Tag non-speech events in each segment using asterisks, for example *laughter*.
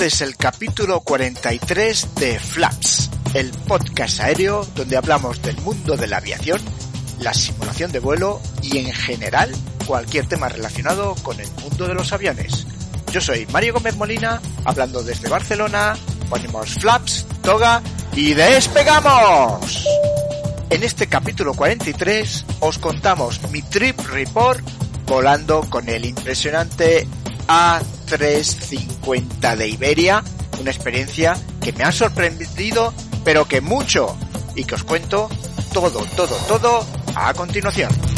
Este es el capítulo 43 de Flaps, el podcast aéreo donde hablamos del mundo de la aviación, la simulación de vuelo y en general cualquier tema relacionado con el mundo de los aviones. Yo soy Mario Gómez Molina, hablando desde Barcelona, ponemos Flaps, Toga y despegamos. En este capítulo 43 os contamos mi trip report volando con el impresionante A350 de Iberia, una experiencia que me ha sorprendido, pero que mucho, y que os cuento todo, todo, todo a continuación.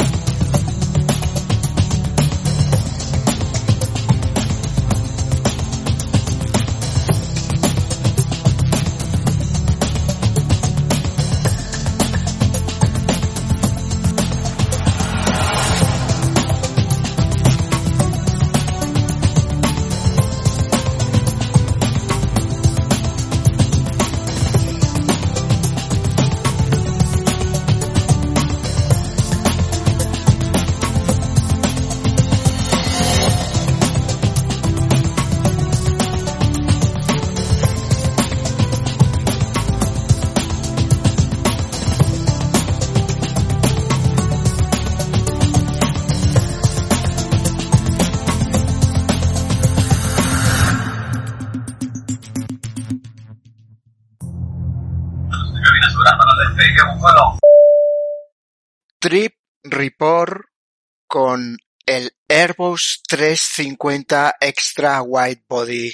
Con el Airbus 350 Extra Wide Body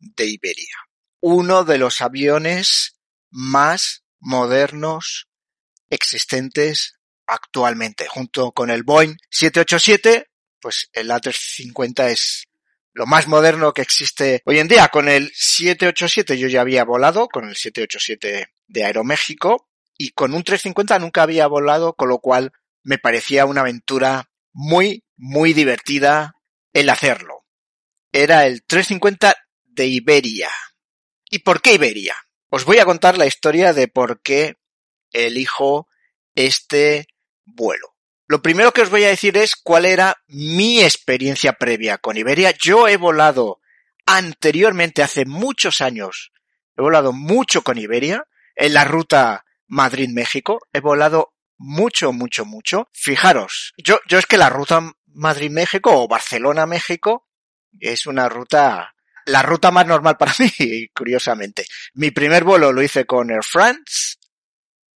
de Iberia. Uno de los aviones más modernos existentes actualmente. Junto con el Boeing 787, pues el A350 es lo más moderno que existe hoy en día. Con el 787 yo ya había volado, con el 787 de Aeroméxico, y con un 350 nunca había volado, con lo cual me parecía una aventura muy, muy divertida el hacerlo. Era el 350 de Iberia. ¿Y por qué Iberia? Os voy a contar la historia de por qué elijo este vuelo. Lo primero que os voy a decir es cuál era mi experiencia previa con Iberia. Yo he volado anteriormente, hace muchos años, he volado mucho con Iberia en la ruta Madrid-México. He volado mucho, mucho, mucho. Fijaros, yo, yo es que la ruta Madrid-México o Barcelona-México es una ruta, la ruta más normal para *laughs* mí, curiosamente. Mi primer vuelo lo hice con Air France.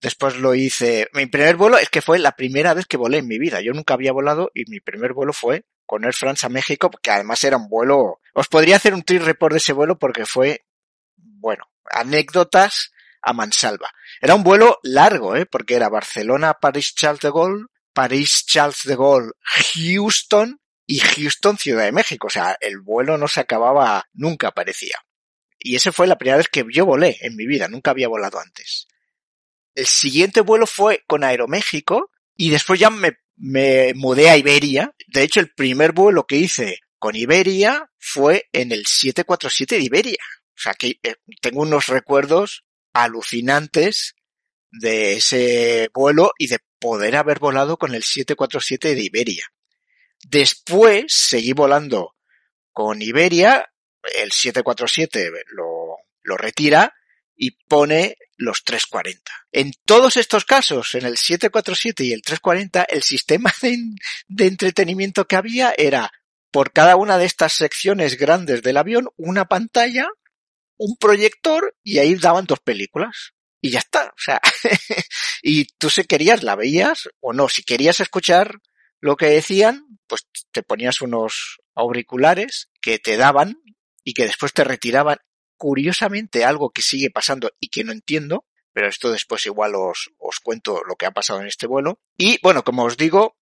Después lo hice, mi primer vuelo es que fue la primera vez que volé en mi vida. Yo nunca había volado y mi primer vuelo fue con Air France a México, que además era un vuelo, os podría hacer un trip report de ese vuelo porque fue, bueno, anécdotas a mansalva. Era un vuelo largo, ¿eh? porque era Barcelona, París, Charles de Gaulle, París, Charles de Gaulle, Houston y Houston, Ciudad de México. O sea, el vuelo no se acababa nunca, parecía. Y esa fue la primera vez que yo volé en mi vida, nunca había volado antes. El siguiente vuelo fue con Aeroméxico y después ya me, me mudé a Iberia. De hecho, el primer vuelo que hice con Iberia fue en el 747 de Iberia. O sea que eh, tengo unos recuerdos alucinantes de ese vuelo y de poder haber volado con el 747 de Iberia. Después seguí volando con Iberia, el 747 lo, lo retira y pone los 340. En todos estos casos, en el 747 y el 340, el sistema de, de, entretenimiento que había era por cada una de estas secciones grandes del avión una pantalla un proyector y ahí daban dos películas. Y ya está, o sea, *laughs* y tú si querías la veías o no, si querías escuchar lo que decían, pues te ponías unos auriculares que te daban y que después te retiraban. Curiosamente, algo que sigue pasando y que no entiendo, pero esto después igual os, os cuento lo que ha pasado en este vuelo. Y bueno, como os digo,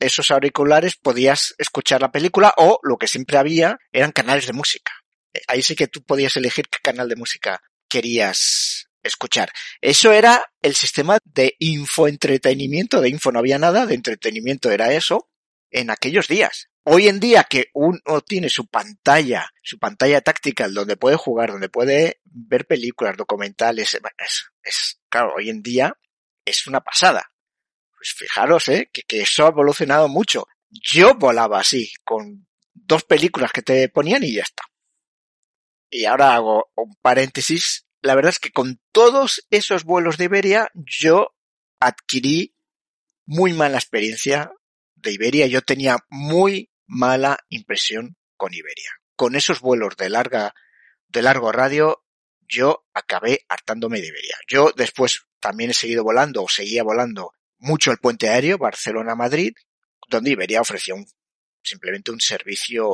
esos auriculares podías escuchar la película o lo que siempre había eran canales de música ahí sí que tú podías elegir qué canal de música querías escuchar. Eso era el sistema de infoentretenimiento, de info no había nada, de entretenimiento era eso, en aquellos días. Hoy en día que uno tiene su pantalla, su pantalla táctica donde puede jugar, donde puede ver películas, documentales, es, claro, hoy en día es una pasada. Pues fijaros, eh, que, que eso ha evolucionado mucho. Yo volaba así, con dos películas que te ponían y ya está. Y ahora hago un paréntesis, la verdad es que con todos esos vuelos de Iberia yo adquirí muy mala experiencia de Iberia. Yo tenía muy mala impresión con Iberia. Con esos vuelos de larga, de largo radio, yo acabé hartándome de Iberia. Yo después también he seguido volando o seguía volando mucho el puente aéreo Barcelona-Madrid, donde Iberia ofrecía simplemente un servicio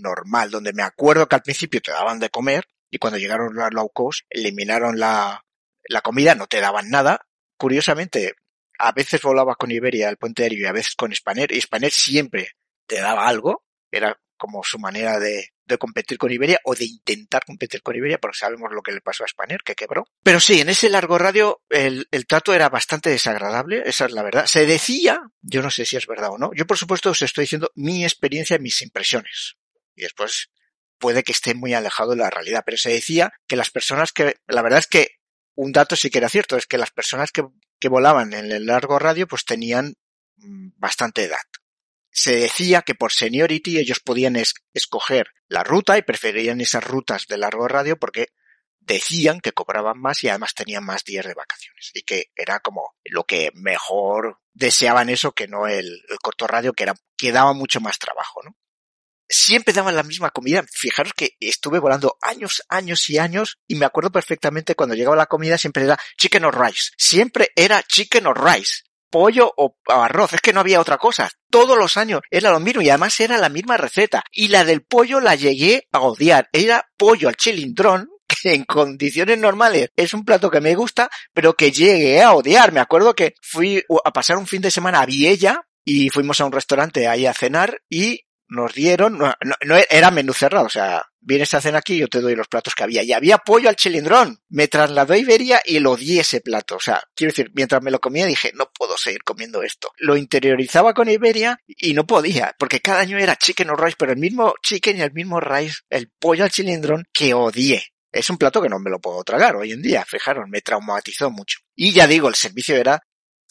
normal, donde me acuerdo que al principio te daban de comer y cuando llegaron los low cost eliminaron la, la comida, no te daban nada. Curiosamente, a veces volaba con Iberia el puente aéreo y a veces con Spanair y Spanair siempre te daba algo, era como su manera de, de competir con Iberia o de intentar competir con Iberia, porque sabemos lo que le pasó a Spanair, que quebró. Pero sí, en ese largo radio el, el, trato era bastante desagradable, esa es la verdad. Se decía, yo no sé si es verdad o no, yo por supuesto os estoy diciendo mi experiencia, mis impresiones. Y después puede que esté muy alejado de la realidad, pero se decía que las personas que, la verdad es que un dato sí que era cierto, es que las personas que, que volaban en el largo radio pues tenían mm, bastante edad. Se decía que por seniority ellos podían es, escoger la ruta y preferían esas rutas de largo radio porque decían que cobraban más y además tenían más días de vacaciones y que era como lo que mejor deseaban eso que no el, el corto radio que era que daba mucho más trabajo, ¿no? Siempre daban la misma comida. Fijaros que estuve volando años, años y años y me acuerdo perfectamente cuando llegaba la comida siempre era chicken or rice. Siempre era chicken or rice. Pollo o arroz, es que no había otra cosa. Todos los años era lo mismo y además era la misma receta. Y la del pollo la llegué a odiar. Era pollo al chilindrón, *laughs* que en condiciones normales es un plato que me gusta, pero que llegué a odiar. Me acuerdo que fui a pasar un fin de semana a Viella y fuimos a un restaurante ahí a cenar y nos dieron, no, no, era menú cerrado, o sea, vienes a cena aquí yo te doy los platos que había. Y había pollo al chilindrón. Me trasladó a Iberia y lo di ese plato. O sea, quiero decir, mientras me lo comía dije, no puedo seguir comiendo esto. Lo interiorizaba con Iberia y no podía, porque cada año era chicken o rice, pero el mismo chicken y el mismo rice, el pollo al chilindrón que odié. Es un plato que no me lo puedo tragar hoy en día, fijaros, me traumatizó mucho. Y ya digo, el servicio era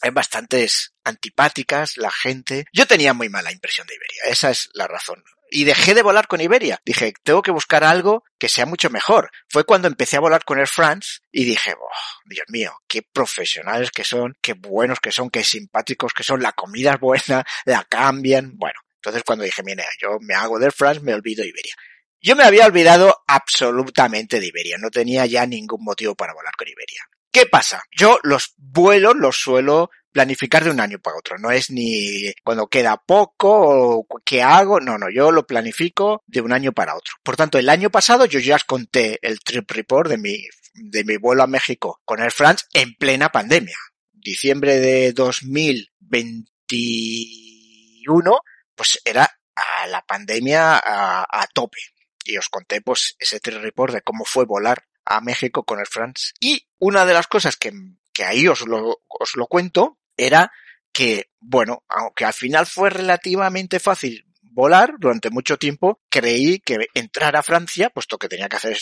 hay bastantes antipáticas, la gente. Yo tenía muy mala impresión de Iberia, esa es la razón. Y dejé de volar con Iberia. Dije, tengo que buscar algo que sea mucho mejor. Fue cuando empecé a volar con Air France y dije, oh, Dios mío, qué profesionales que son, qué buenos que son, qué simpáticos que son, la comida es buena, la cambian. Bueno, entonces cuando dije, mira, yo me hago de Air France, me olvido de Iberia. Yo me había olvidado absolutamente de Iberia, no tenía ya ningún motivo para volar con Iberia. ¿Qué pasa? Yo los vuelos los suelo planificar de un año para otro. No es ni cuando queda poco o qué hago. No, no, yo lo planifico de un año para otro. Por tanto, el año pasado yo ya os conté el trip report de mi, de mi vuelo a México con Air France en plena pandemia. Diciembre de 2021, pues era a la pandemia a, a tope. Y os conté pues ese trip report de cómo fue volar a México con el France. Y una de las cosas que, que ahí os lo, os lo cuento era que, bueno, aunque al final fue relativamente fácil volar durante mucho tiempo, creí que entrar a Francia, puesto que tenía que hacer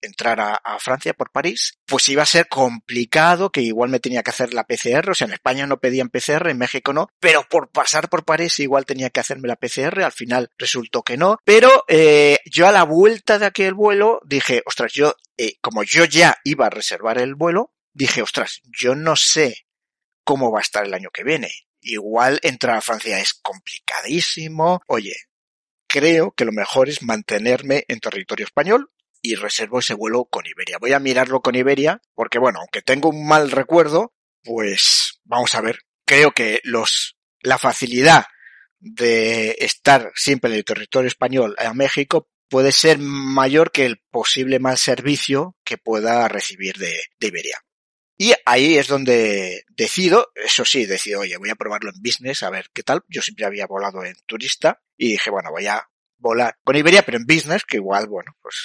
entrar a, Francia por París, pues iba a ser complicado, que igual me tenía que hacer la PCR, o sea, en España no pedían PCR, en México no, pero por pasar por París igual tenía que hacerme la PCR, al final resultó que no, pero eh, yo a la vuelta de aquel vuelo dije, ostras, yo, eh, como yo ya iba a reservar el vuelo, dije, ostras, yo no sé cómo va a estar el año que viene. Igual entrar a Francia es complicadísimo. Oye, creo que lo mejor es mantenerme en territorio español, y reservo ese vuelo con Iberia. Voy a mirarlo con Iberia porque, bueno, aunque tengo un mal recuerdo, pues vamos a ver. Creo que los, la facilidad de estar siempre en el territorio español a México puede ser mayor que el posible mal servicio que pueda recibir de, de Iberia. Y ahí es donde decido, eso sí, decido, oye, voy a probarlo en business, a ver qué tal. Yo siempre había volado en turista y dije, bueno, voy a volar con Iberia, pero en business, que igual, bueno, pues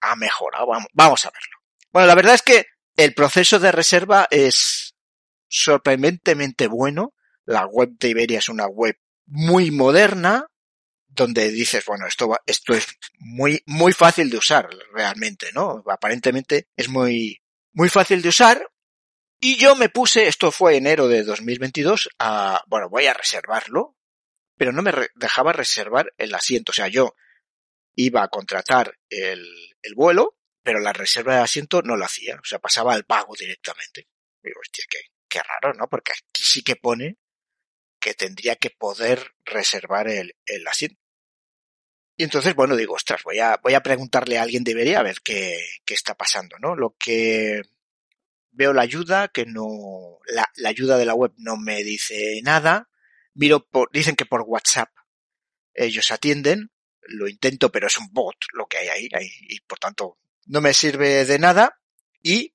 ha mejorado. Vamos, a verlo. Bueno, la verdad es que el proceso de reserva es sorprendentemente bueno. La web de Iberia es una web muy moderna, donde dices, bueno, esto, va, esto es muy, muy fácil de usar realmente, ¿no? Aparentemente es muy, muy fácil de usar. Y yo me puse, esto fue enero de 2022, a, bueno, voy a reservarlo, pero no me dejaba reservar el asiento. O sea, yo iba a contratar el, el vuelo, pero la reserva de asiento no lo hacía, o sea, pasaba al pago directamente. Digo, hostia, qué, qué raro, ¿no? Porque aquí sí que pone que tendría que poder reservar el, el asiento. Y entonces, bueno, digo, ostras, voy a, voy a preguntarle a alguien debería a ver qué, qué está pasando, ¿no? Lo que veo la ayuda, que no, la, la ayuda de la web no me dice nada. Miro por, dicen que por WhatsApp ellos atienden, lo intento, pero es un bot lo que hay ahí, y por tanto no me sirve de nada. Y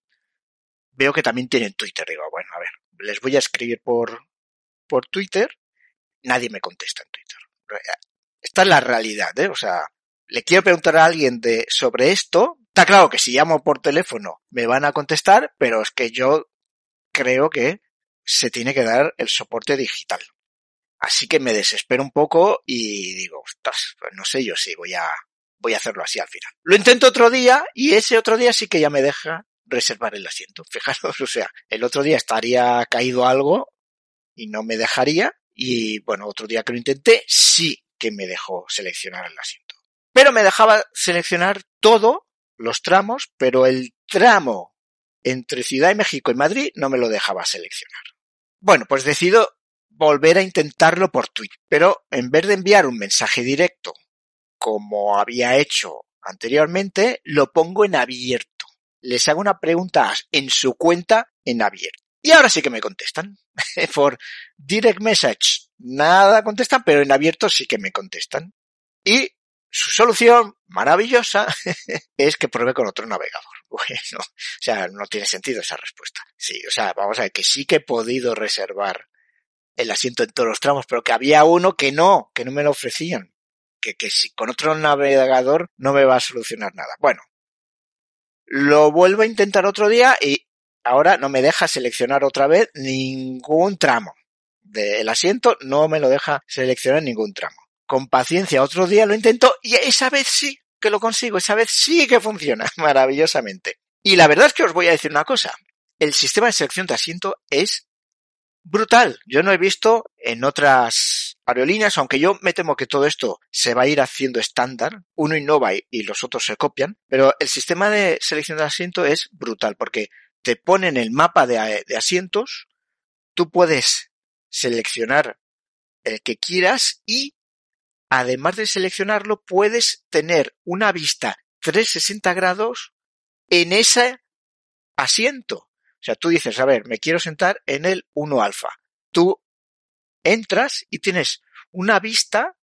veo que también tienen Twitter. Digo, bueno, a ver, les voy a escribir por, por Twitter. Nadie me contesta en Twitter. Esta es la realidad, ¿eh? O sea, le quiero preguntar a alguien de, sobre esto. Está claro que si llamo por teléfono me van a contestar, pero es que yo creo que se tiene que dar el soporte digital. Así que me desespero un poco y digo, ostras, pues no sé yo si voy a, voy a hacerlo así al final. Lo intento otro día y ese otro día sí que ya me deja reservar el asiento. *laughs* Fijaros, o sea, el otro día estaría caído algo y no me dejaría y bueno, otro día que lo intenté sí que me dejó seleccionar el asiento. Pero me dejaba seleccionar todo, los tramos, pero el tramo entre Ciudad de México y Madrid no me lo dejaba seleccionar. Bueno, pues decido volver a intentarlo por Twitter, pero en vez de enviar un mensaje directo como había hecho anteriormente, lo pongo en abierto. Les hago una pregunta en su cuenta en abierto. Y ahora sí que me contestan. *laughs* por direct message nada contestan, pero en abierto sí que me contestan. Y su solución maravillosa *laughs* es que pruebe con otro navegador. *laughs* Bueno, o sea, no tiene sentido esa respuesta. Sí, o sea, vamos a ver que sí que he podido reservar el asiento en todos los tramos, pero que había uno que no, que no me lo ofrecían. Que, que si con otro navegador no me va a solucionar nada. Bueno, lo vuelvo a intentar otro día y ahora no me deja seleccionar otra vez ningún tramo del asiento, no me lo deja seleccionar ningún tramo. Con paciencia otro día lo intento y esa vez sí que lo consigo, esa vez sí que funciona *laughs* maravillosamente. Y la verdad es que os voy a decir una cosa, el sistema de selección de asiento es brutal. Yo no he visto en otras aerolíneas, aunque yo me temo que todo esto se va a ir haciendo estándar, uno innova y los otros se copian, pero el sistema de selección de asiento es brutal porque te ponen el mapa de, de asientos, tú puedes seleccionar el que quieras y además de seleccionarlo puedes tener una vista 360 grados en ese asiento. O sea, tú dices, a ver, me quiero sentar en el 1 alfa. Tú entras y tienes una vista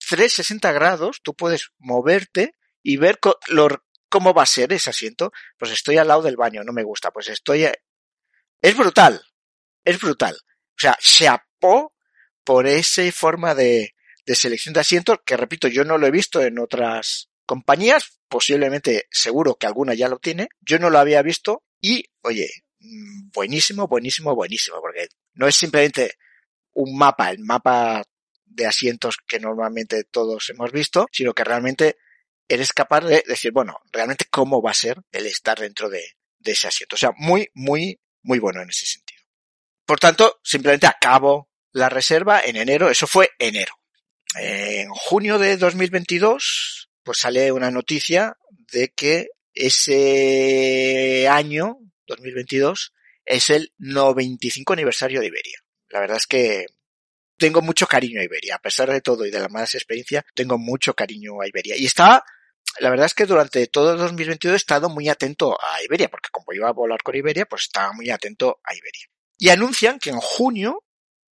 360 grados, tú puedes moverte y ver cómo va a ser ese asiento. Pues estoy al lado del baño, no me gusta. Pues estoy... Es brutal, es brutal. O sea, se apó por esa forma de, de selección de asientos que, repito, yo no lo he visto en otras compañías, posiblemente seguro que alguna ya lo tiene, yo no lo había visto y, oye, mm, buenísimo, buenísimo, buenísimo, porque no es simplemente un mapa, el mapa de asientos que normalmente todos hemos visto, sino que realmente eres capaz de decir, bueno, realmente cómo va a ser el estar dentro de, de ese asiento. O sea, muy, muy, muy bueno en ese sentido. Por tanto, simplemente acabo la reserva en enero, eso fue enero. En junio de 2022, pues sale una noticia de que ese año, 2022, es el 95 aniversario de Iberia. La verdad es que tengo mucho cariño a Iberia, a pesar de todo y de la mala experiencia, tengo mucho cariño a Iberia. Y estaba, la verdad es que durante todo el 2022 he estado muy atento a Iberia, porque como iba a volar con Iberia, pues estaba muy atento a Iberia. Y anuncian que en junio,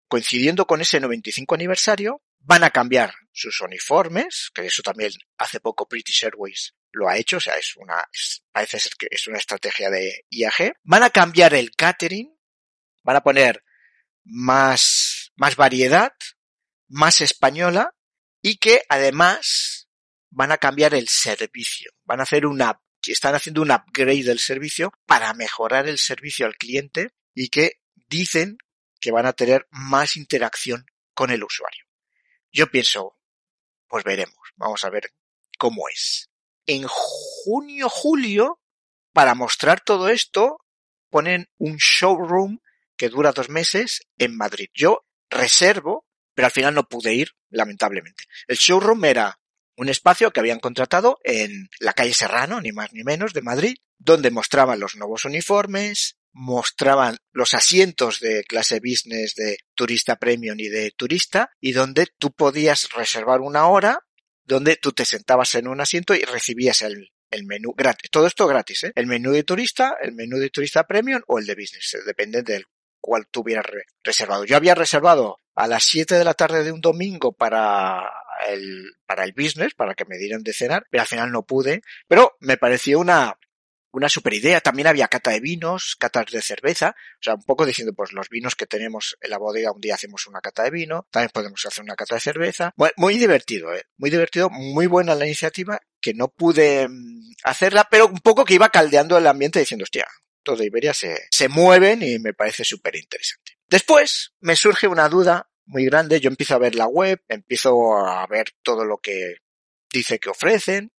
coincidiendo con ese 95 aniversario, van a cambiar sus uniformes, que eso también hace poco British Airways lo ha hecho, o sea, es una, parece ser que es una estrategia de IAG. Van a cambiar el catering, van a poner más, más variedad, más española y que además van a cambiar el servicio. Van a hacer una, están haciendo un upgrade del servicio para mejorar el servicio al cliente y que dicen que van a tener más interacción con el usuario. Yo pienso, pues veremos, vamos a ver cómo es. En junio, julio, para mostrar todo esto, ponen un showroom que dura dos meses en Madrid. Yo reservo, pero al final no pude ir, lamentablemente. El showroom era un espacio que habían contratado en la calle Serrano, ni más ni menos, de Madrid, donde mostraban los nuevos uniformes, mostraban los asientos de clase business de turista premium y de turista, y donde tú podías reservar una hora, donde tú te sentabas en un asiento y recibías el, el menú gratis. Todo esto gratis, ¿eh? El menú de turista, el menú de turista premium o el de business, depende del cual tú hubieras reservado. Yo había reservado a las 7 de la tarde de un domingo para el, para el business, para que me dieran de cenar, pero al final no pude. Pero me pareció una, una super idea. También había cata de vinos, catas de cerveza, o sea, un poco diciendo, pues los vinos que tenemos en la bodega, un día hacemos una cata de vino, también podemos hacer una cata de cerveza. Bueno, muy divertido, ¿eh? muy divertido, muy buena la iniciativa, que no pude mm, hacerla, pero un poco que iba caldeando el ambiente diciendo, hostia, todo Iberia se, se mueven y me parece súper interesante. Después me surge una duda muy grande, yo empiezo a ver la web, empiezo a ver todo lo que dice que ofrecen,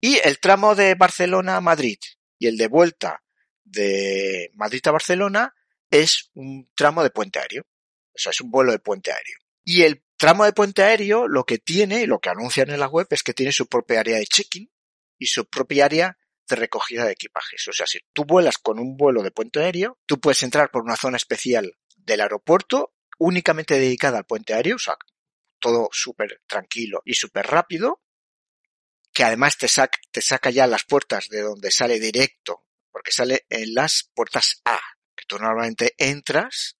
y el tramo de Barcelona a Madrid y el de vuelta de Madrid a Barcelona es un tramo de puente aéreo. O sea, es un vuelo de puente aéreo. Y el tramo de puente aéreo lo que tiene, y lo que anuncian en la web, es que tiene su propia área de check-in y su propia área de recogida de equipajes. O sea, si tú vuelas con un vuelo de puente aéreo, tú puedes entrar por una zona especial del aeropuerto únicamente dedicada al puente aéreo, o sea, todo súper tranquilo y súper rápido, que además te, saca, te saca ya las puertas de donde sale directo, porque sale en las puertas A, que tú normalmente entras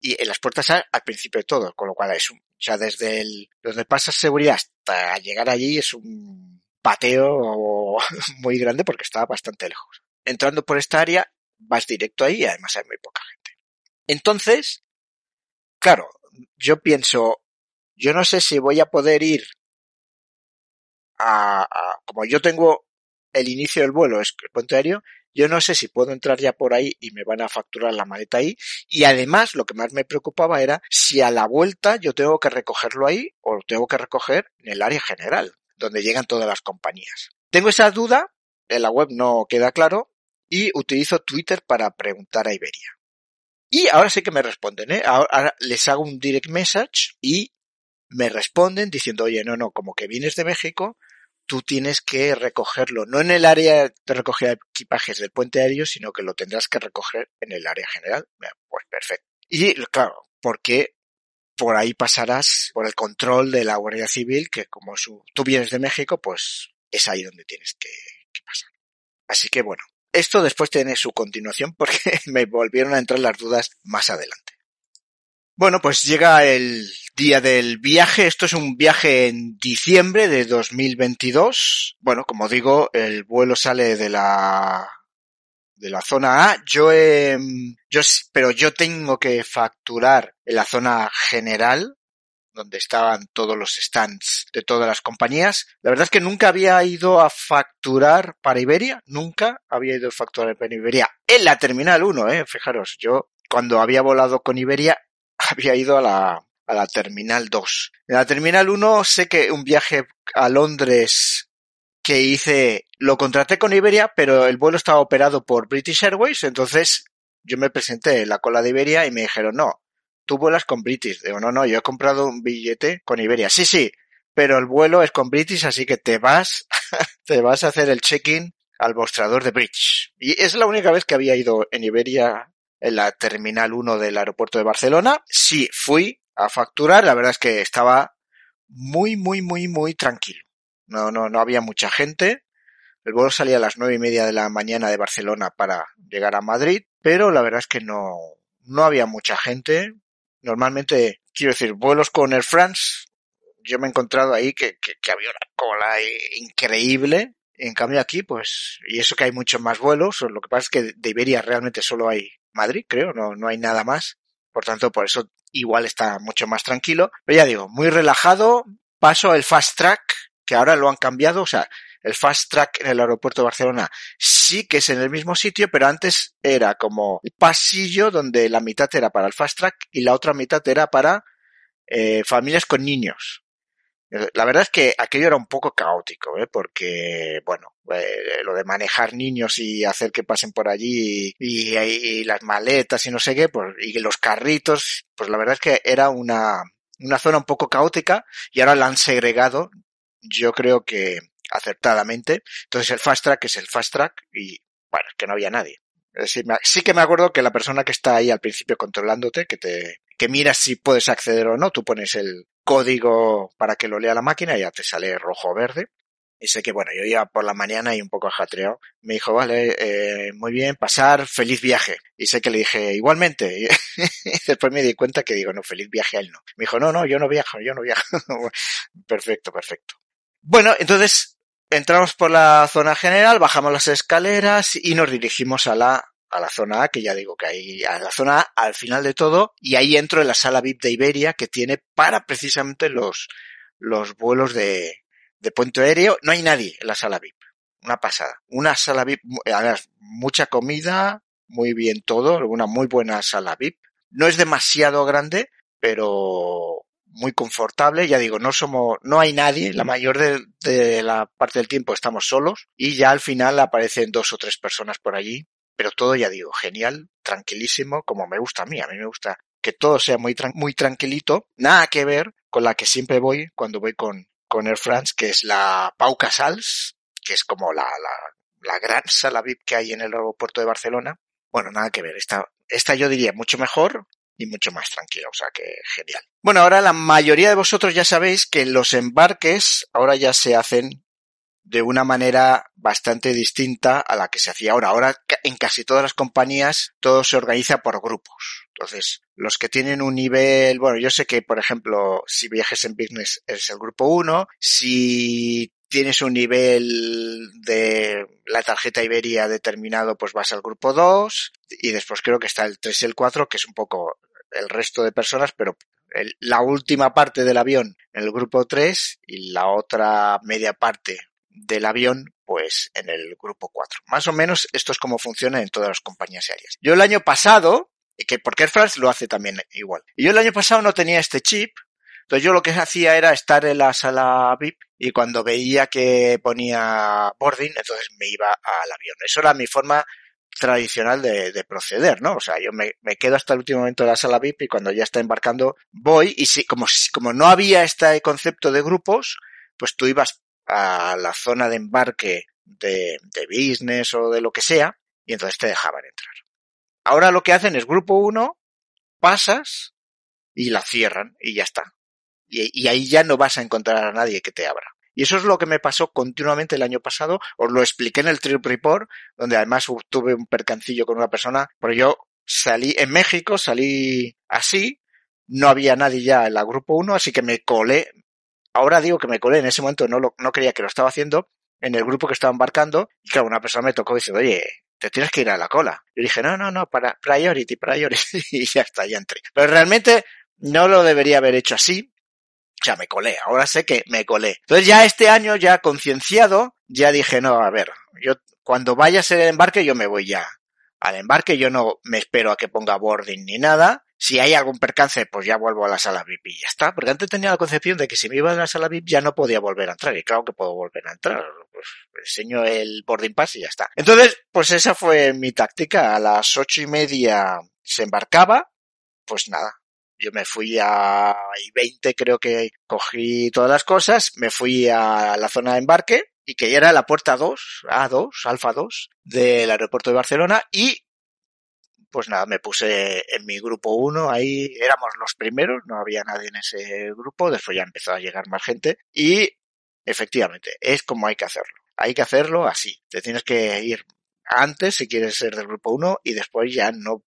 y en las puertas A al principio de todo, con lo cual es un, o sea, desde el, donde pasas seguridad hasta llegar allí es un pateo *laughs* muy grande porque está bastante lejos. Entrando por esta área vas directo ahí y además hay muy poca gente. Entonces, claro, yo pienso, yo no sé si voy a poder ir como yo tengo el inicio del vuelo, es el aéreo, yo no sé si puedo entrar ya por ahí y me van a facturar la maleta ahí. Y además, lo que más me preocupaba era si a la vuelta yo tengo que recogerlo ahí o tengo que recoger en el área general, donde llegan todas las compañías. Tengo esa duda, en la web no queda claro, y utilizo Twitter para preguntar a Iberia. Y ahora sí que me responden, ¿eh? Ahora les hago un direct message y me responden diciendo, oye, no, no, como que vienes de México, tú tienes que recogerlo, no en el área de recogida de equipajes del puente aéreo, sino que lo tendrás que recoger en el área general. Pues perfecto. Y claro, porque por ahí pasarás por el control de la Guardia Civil, que como su, tú vienes de México, pues es ahí donde tienes que, que pasar. Así que bueno, esto después tiene su continuación porque *laughs* me volvieron a entrar las dudas más adelante. Bueno, pues llega el día del viaje. Esto es un viaje en diciembre de 2022. Bueno, como digo, el vuelo sale de la de la zona A. Yo he, yo, pero yo tengo que facturar en la zona general, donde estaban todos los stands de todas las compañías. La verdad es que nunca había ido a facturar para Iberia, nunca había ido a facturar para Iberia en la terminal 1, eh, fijaros, yo cuando había volado con Iberia había ido a la, a la Terminal 2. En la Terminal 1 sé que un viaje a Londres que hice, lo contraté con Iberia, pero el vuelo estaba operado por British Airways, entonces yo me presenté en la cola de Iberia y me dijeron, no, tú vuelas con British. Digo, no, no, yo he comprado un billete con Iberia. Sí, sí, pero el vuelo es con British, así que te vas, *laughs* te vas a hacer el check-in al mostrador de British. Y es la única vez que había ido en Iberia en la Terminal 1 del aeropuerto de Barcelona. Sí, fui a facturar, la verdad es que estaba muy, muy, muy, muy tranquilo. No, no, no había mucha gente. El vuelo salía a las nueve y media de la mañana de Barcelona para llegar a Madrid, pero la verdad es que no, no había mucha gente. Normalmente, quiero decir, vuelos con Air France, yo me he encontrado ahí que, que, que había una cola increíble. En cambio aquí, pues, y eso que hay muchos más vuelos, lo que pasa es que de Iberia realmente solo hay Madrid, creo, no, no hay nada más. Por tanto, por eso igual está mucho más tranquilo. Pero ya digo, muy relajado. Paso el fast track, que ahora lo han cambiado. O sea, el fast track en el aeropuerto de Barcelona sí que es en el mismo sitio, pero antes era como pasillo donde la mitad era para el fast track y la otra mitad era para eh, familias con niños. La verdad es que aquello era un poco caótico, ¿eh? porque, bueno, eh, lo de manejar niños y hacer que pasen por allí y, las maletas y no sé qué, pues, y los carritos, pues la verdad es que era una, una zona un poco caótica y ahora la han segregado yo creo que acertadamente. Entonces el fast track es el fast track y bueno, es que no había nadie. Sí, sí que me acuerdo que la persona que está ahí al principio controlándote, que te, que miras si puedes acceder o no, tú pones el código para que lo lea la máquina y ya te sale rojo o verde. Y sé que, bueno, yo iba por la mañana y un poco ajatreado. Me dijo, vale, eh, muy bien, pasar, feliz viaje. Y sé que le dije, igualmente. *laughs* Y después me di cuenta que digo, no, feliz viaje a él no. Me dijo, no, no, yo no viajo, yo no viajo. *laughs* perfecto, perfecto. Bueno, entonces entramos por la zona general, bajamos las escaleras y nos dirigimos a la a la zona A, que ya digo que hay a la zona A al final de todo, y ahí entro en la sala VIP de Iberia que tiene para precisamente los, los vuelos de, de puente aéreo. No hay nadie en la sala VIP. Una pasada. Una sala VIP, mucha comida, muy bien todo, una muy buena sala VIP. No es demasiado grande, pero muy confortable. Ya digo, no somos, no hay nadie. La mayor de, de, la parte del tiempo estamos solos y ya al final aparecen dos o tres personas por allí. Pero todo, ya digo, genial, tranquilísimo, como me gusta a mí. A mí me gusta que todo sea muy, muy tranquilito. Nada que ver con la que siempre voy cuando voy con, con Air France, que es la Pau Casals, que es como la, la, la gran sala VIP que hay en el aeropuerto de Barcelona. Bueno, nada que ver. Esta, esta yo diría mucho mejor, y mucho más tranquila, o sea que genial. Bueno, ahora la mayoría de vosotros ya sabéis que los embarques ahora ya se hacen de una manera bastante distinta a la que se hacía ahora. Ahora en casi todas las compañías todo se organiza por grupos. Entonces, los que tienen un nivel, bueno, yo sé que, por ejemplo, si viajes en business es el grupo 1, si tienes un nivel de la tarjeta Iberia determinado, pues vas al grupo 2 y después creo que está el 3 y el 4, que es un poco el resto de personas, pero la última parte del avión en el grupo 3 y la otra media parte del avión pues en el grupo 4. Más o menos esto es como funciona en todas las compañías aéreas. Yo el año pasado, que porque Air France lo hace también igual, y yo el año pasado no tenía este chip, entonces yo lo que hacía era estar en la sala VIP y cuando veía que ponía boarding, entonces me iba al avión. Eso era mi forma tradicional de, de, proceder, ¿no? O sea, yo me, me, quedo hasta el último momento de la sala VIP y cuando ya está embarcando voy y si, como, como no había este concepto de grupos, pues tú ibas a la zona de embarque de, de business o de lo que sea y entonces te dejaban entrar. Ahora lo que hacen es grupo 1, pasas y la cierran y ya está. Y, y, ahí ya no vas a encontrar a nadie que te abra. Y eso es lo que me pasó continuamente el año pasado. Os lo expliqué en el Trip Report, donde además tuve un percancillo con una persona, pero yo salí en México, salí así, no había nadie ya en la grupo 1, así que me colé. Ahora digo que me colé, en ese momento no, lo, no creía que lo estaba haciendo, en el grupo que estaba embarcando, y claro, una persona me tocó dice, oye, te tienes que ir a la cola. Yo dije, no, no, no, para priority, priority, *laughs* y ya está, ya entré. Pero realmente no lo debería haber hecho así, o sea, me colé, ahora sé que me colé. Entonces ya este año, ya concienciado, ya dije, no, a ver, yo cuando vaya a ser el embarque, yo me voy ya al embarque, yo no me espero a que ponga boarding ni nada. Si hay algún percance, pues ya vuelvo a la sala VIP y ya está. Porque antes tenía la concepción de que si me iba a la sala VIP ya no podía volver a entrar. Y claro que puedo volver a entrar. Pues enseño el boarding pass y ya está. Entonces, pues esa fue mi táctica. A las ocho y media se embarcaba. Pues nada, yo me fui a I-20, creo que cogí todas las cosas, me fui a la zona de embarque y que ya era la puerta 2, A2, Alfa 2 del aeropuerto de Barcelona y pues nada, me puse en mi grupo 1, ahí éramos los primeros, no había nadie en ese grupo, después ya empezó a llegar más gente y efectivamente, es como hay que hacerlo. Hay que hacerlo así. Te tienes que ir antes si quieres ser del grupo 1 y después ya no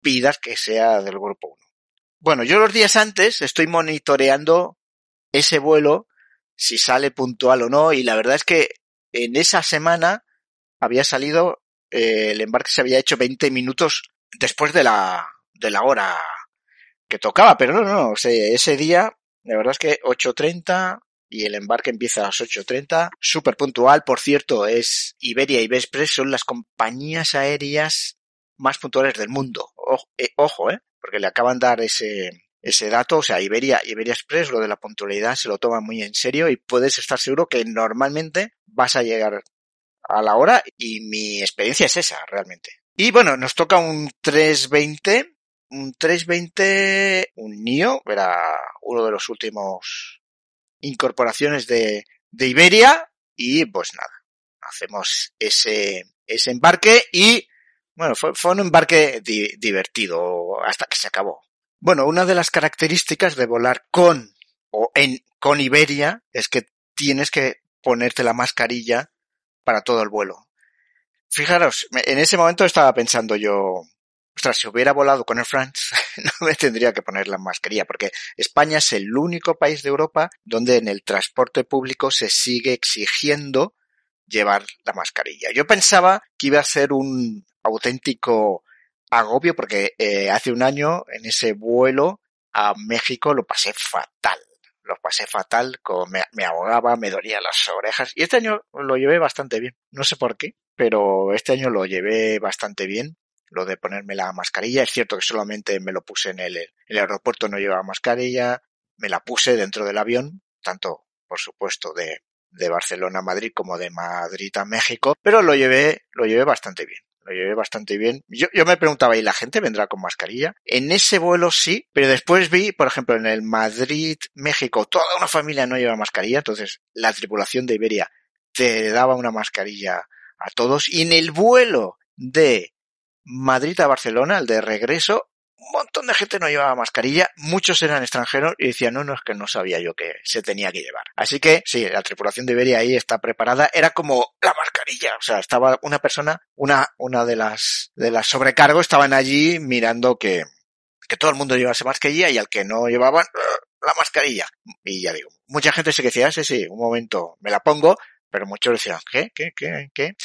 pidas que sea del grupo 1. Bueno, yo los días antes estoy monitoreando ese vuelo, si sale puntual o no, y la verdad es que en esa semana había salido, eh, el embarque se había hecho 20 minutos después de la, de la hora que tocaba, pero no, no, o sea, ese día, la verdad es que 8.30 y el embarque empieza a las 8.30, súper puntual, por cierto, es Iberia y Vespres, son las compañías aéreas más puntuales del mundo. Ojo, eh, ojo, eh, porque le acaban de dar ese, ese dato, o sea, Iberia, Iberia Express, lo de la puntualidad se lo toma muy en serio y puedes estar seguro que normalmente vas a llegar a la hora y mi experiencia es esa, realmente. Y bueno, nos toca un 320, un 320, un NIO, era uno de los últimos incorporaciones de, de Iberia y pues nada, hacemos ese, ese embarque y bueno, fue, fue un embarque di, divertido hasta que se acabó. Bueno, una de las características de volar con o en con Iberia es que tienes que ponerte la mascarilla para todo el vuelo. Fijaros, en ese momento estaba pensando yo, ostras, si hubiera volado con Air France, *laughs* no me tendría que poner la mascarilla, porque España es el único país de Europa donde en el transporte público se sigue exigiendo llevar la mascarilla. Yo pensaba que iba a ser un auténtico agobio porque eh, hace un año en ese vuelo a México lo pasé fatal. Lo pasé fatal, como me, ahogaba, me dolía las orejas. Y este año lo llevé bastante bien. No sé por qué, pero este año lo llevé bastante bien. Lo de ponerme la mascarilla. Es cierto que solamente me lo puse en el, el aeropuerto, no llevaba mascarilla. Me la puse dentro del avión, tanto, por supuesto, de, de Barcelona a Madrid como de Madrid a México, pero lo llevé, lo llevé bastante bien. Lo llevé bastante bien. Yo, yo me preguntaba, ¿y la gente vendrá con mascarilla? En ese vuelo sí, pero después vi, por ejemplo, en el Madrid-México, toda una familia no lleva mascarilla, entonces la tripulación de Iberia te daba una mascarilla a todos. Y en el vuelo de Madrid a Barcelona, el de regreso, un montón de gente no llevaba mascarilla, muchos eran extranjeros y decían, no, no, es que no sabía yo que se tenía que llevar. Así que sí, la tripulación de Iberia ahí está preparada, era como la mascarilla, o sea, estaba una persona, una, una de las, de las sobrecargos estaban allí mirando que, que todo el mundo llevase mascarilla y al que no llevaban la mascarilla. Y ya digo, mucha gente se decía, sí, sí, un momento, me la pongo, pero muchos decían, ¿qué? ¿Qué? ¿Qué? ¿Qué?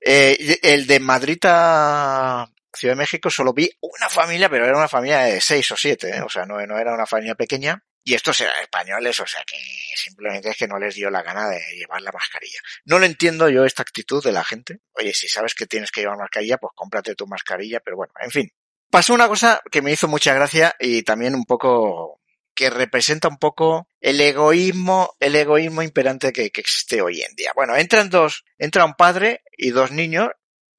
Eh, el de Madrid a, Ciudad de México solo vi una familia, pero era una familia de seis o siete, ¿eh? o sea, no, era una familia pequeña. Y estos eran españoles, o sea que simplemente es que no les dio la gana de llevar la mascarilla. No lo entiendo yo esta actitud de la gente. Oye, si sabes que tienes que llevar mascarilla, pues cómprate tu mascarilla, pero bueno, en fin. Pasó una cosa que me hizo mucha gracia y también un poco que representa un poco el egoísmo, el egoísmo imperante que existe hoy en día. Bueno, entran dos, entra un padre y dos niños,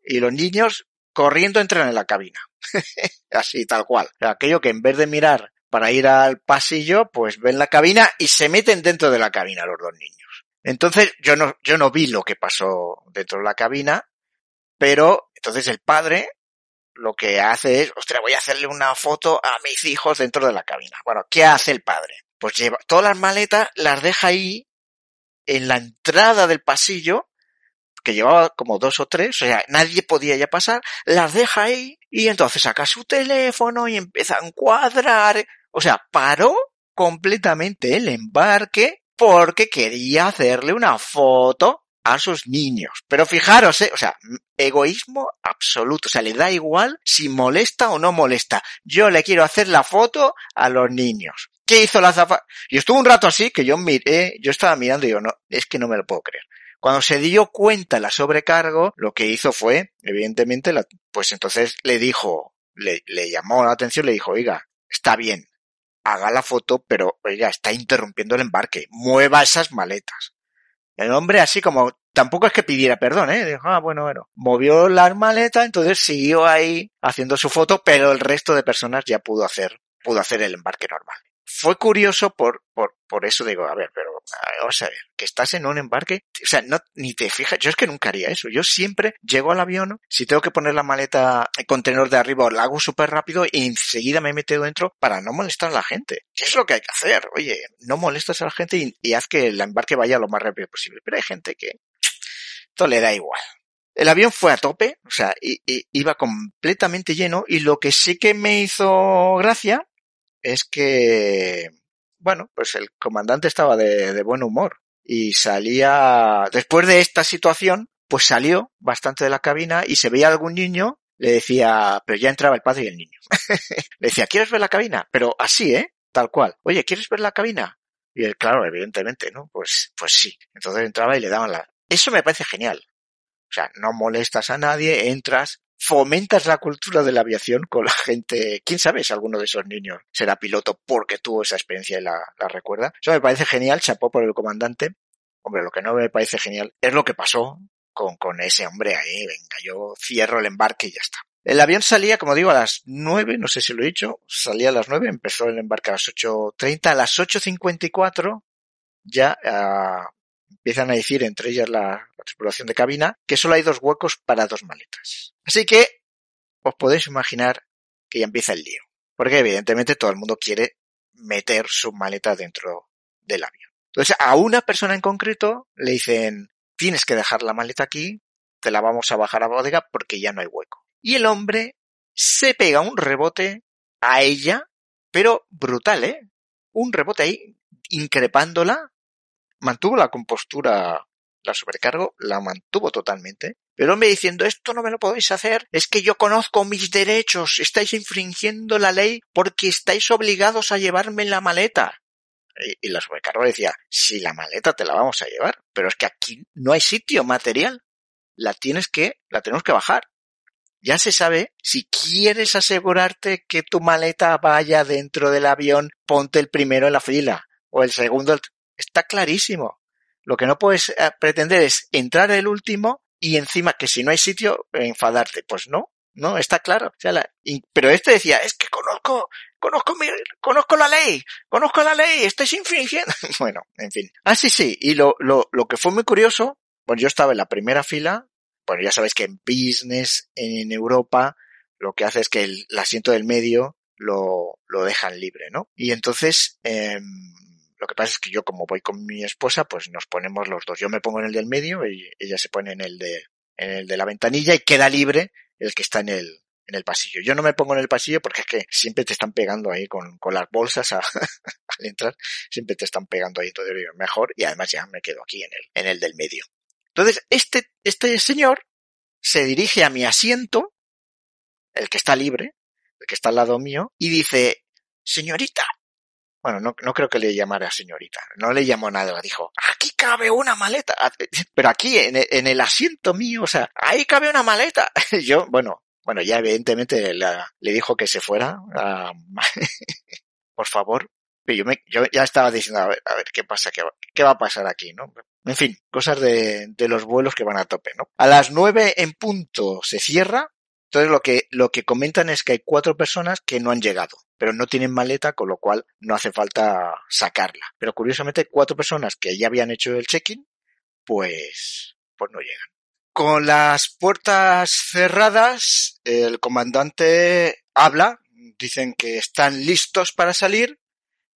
y los niños corriendo entran en la cabina. *laughs* Así, tal cual. Aquello que en vez de mirar para ir al pasillo, pues ven la cabina y se meten dentro de la cabina los dos niños. Entonces, yo no, yo no vi lo que pasó dentro de la cabina, pero entonces el padre lo que hace es, ostras, voy a hacerle una foto a mis hijos dentro de la cabina. Bueno, ¿qué hace el padre? Pues lleva todas las maletas, las deja ahí en la entrada del pasillo que llevaba como dos o tres, o sea, nadie podía ya pasar, las deja ahí y entonces saca su teléfono y empieza a encuadrar. O sea, paró completamente el embarque porque quería hacerle una foto a sus niños. Pero fijaros, ¿eh? o sea, egoísmo absoluto. O sea, le da igual si molesta o no molesta. Yo le quiero hacer la foto a los niños. ¿Qué hizo la zafa? Y estuvo un rato así que yo miré, yo estaba mirando y yo, no, es que no me lo puedo creer. Cuando se dio cuenta la sobrecargo, lo que hizo fue, evidentemente, la, pues entonces le dijo, le, le llamó la atención, le dijo, oiga, está bien, haga la foto, pero oiga, está interrumpiendo el embarque, mueva esas maletas. El hombre así como, tampoco es que pidiera perdón, ¿eh? Dijo, ah, bueno, bueno. Movió las maletas, entonces siguió ahí haciendo su foto, pero el resto de personas ya pudo hacer, pudo hacer el embarque normal fue curioso por, por, por eso digo, a ver, pero vamos a ver, que estás en un embarque, o sea, no, ni te fijas, yo es que nunca haría eso, yo siempre llego al avión, si tengo que poner la maleta, el contenedor de arriba, la hago súper rápido y enseguida me meto dentro para no molestar a la gente. ¿Qué es lo que hay que hacer? Oye, no molestas a la gente y, y haz que el embarque vaya lo más rápido posible, pero hay gente que esto le da igual. El avión fue a tope, o sea, iba completamente lleno y lo que sí que me hizo gracia es que, bueno, pues el comandante estaba de, de buen humor y salía, después de esta situación, pues salió bastante de la cabina y se veía algún niño, le decía, pero ya entraba el padre y el niño. *laughs* le decía, ¿quieres ver la cabina? Pero así, ¿eh? Tal cual. Oye, ¿quieres ver la cabina? Y él, claro, evidentemente, ¿no? Pues, pues sí. Entonces entraba y le daban la... Eso me parece genial. O sea, no molestas a nadie, entras, fomentas la cultura de la aviación con la gente. ¿Quién sabe si alguno de esos niños será piloto porque tuvo esa experiencia y la, recuerda? Eso me parece genial, chapó por el comandante. Hombre, lo que no me parece genial es lo que pasó con, con ese hombre ahí. Venga, yo cierro el embarque y ya está. El avión salía, como digo, a las nueve, no sé si lo he dicho, salía a las nueve, empezó el embarque a las 8.30, a las 8.54 ya ah, empiezan a decir, entre ellas la, la tripulación de cabina, que solo hay dos huecos para dos maletas. Así que os podéis imaginar que ya empieza el lío. Porque evidentemente todo el mundo quiere meter su maleta dentro del avión. Entonces a una persona en concreto le dicen, tienes que dejar la maleta aquí, te la vamos a bajar a bodega porque ya no hay hueco. Y el hombre se pega un rebote a ella, pero brutal, ¿eh? Un rebote ahí, increpándola, mantuvo la compostura, la sobrecargo, la mantuvo totalmente. Pero hombre diciendo, esto no me lo podéis hacer, es que yo conozco mis derechos, estáis infringiendo la ley porque estáis obligados a llevarme la maleta. Y, la sobrecargo decía, si la maleta te la vamos a llevar, pero es que aquí no hay sitio material. La tienes que, la tenemos que bajar. Ya se sabe, si quieres asegurarte que tu maleta vaya dentro del avión, ponte el primero en la fila o el segundo. Está clarísimo. Lo que no puedes eh, pretender es entrar el último y encima que si no hay sitio, enfadarte. Pues no, no, está claro. Pero este decía, es que conozco, conozco mi, conozco la ley, conozco la ley, estáis *laughs* infringiendo. bueno, en fin. Ah, sí, sí. Y lo, lo, lo que fue muy curioso, pues yo estaba en la primera fila, bueno, ya sabéis que en business, en Europa, lo que hace es que el, asiento del medio lo, lo dejan libre, ¿no? Y entonces, eh, lo que pasa es que yo como voy con mi esposa, pues nos ponemos los dos. Yo me pongo en el del medio y ella se pone en el de, en el de la ventanilla y queda libre el que está en el, en el pasillo. Yo no me pongo en el pasillo porque es que siempre te están pegando ahí con, con las bolsas *laughs* al entrar, siempre te están pegando ahí todo mejor y además ya me quedo aquí en el, en el del medio. Entonces, este, este señor se dirige a mi asiento, el que está libre, el que está al lado mío, y dice, señorita, bueno, no, no creo que le llamara señorita, no le llamó nada, dijo, aquí cabe una maleta, ah, pero aquí en, en el asiento mío, o sea, ahí cabe una maleta. *laughs* Yo, bueno, bueno, ya evidentemente le dijo que se fuera, *laughs* por favor, pero yo, me, yo ya estaba diciendo, a ver, a ver qué pasa, qué va, qué va a pasar aquí, ¿no? En fin, cosas de, de los vuelos que van a tope, ¿no? A las nueve en punto se cierra, entonces lo que, lo que comentan es que hay cuatro personas que no han llegado, pero no tienen maleta, con lo cual no hace falta sacarla. Pero curiosamente cuatro personas que ya habían hecho el check-in, pues, pues no llegan. Con las puertas cerradas, el comandante habla, dicen que están listos para salir,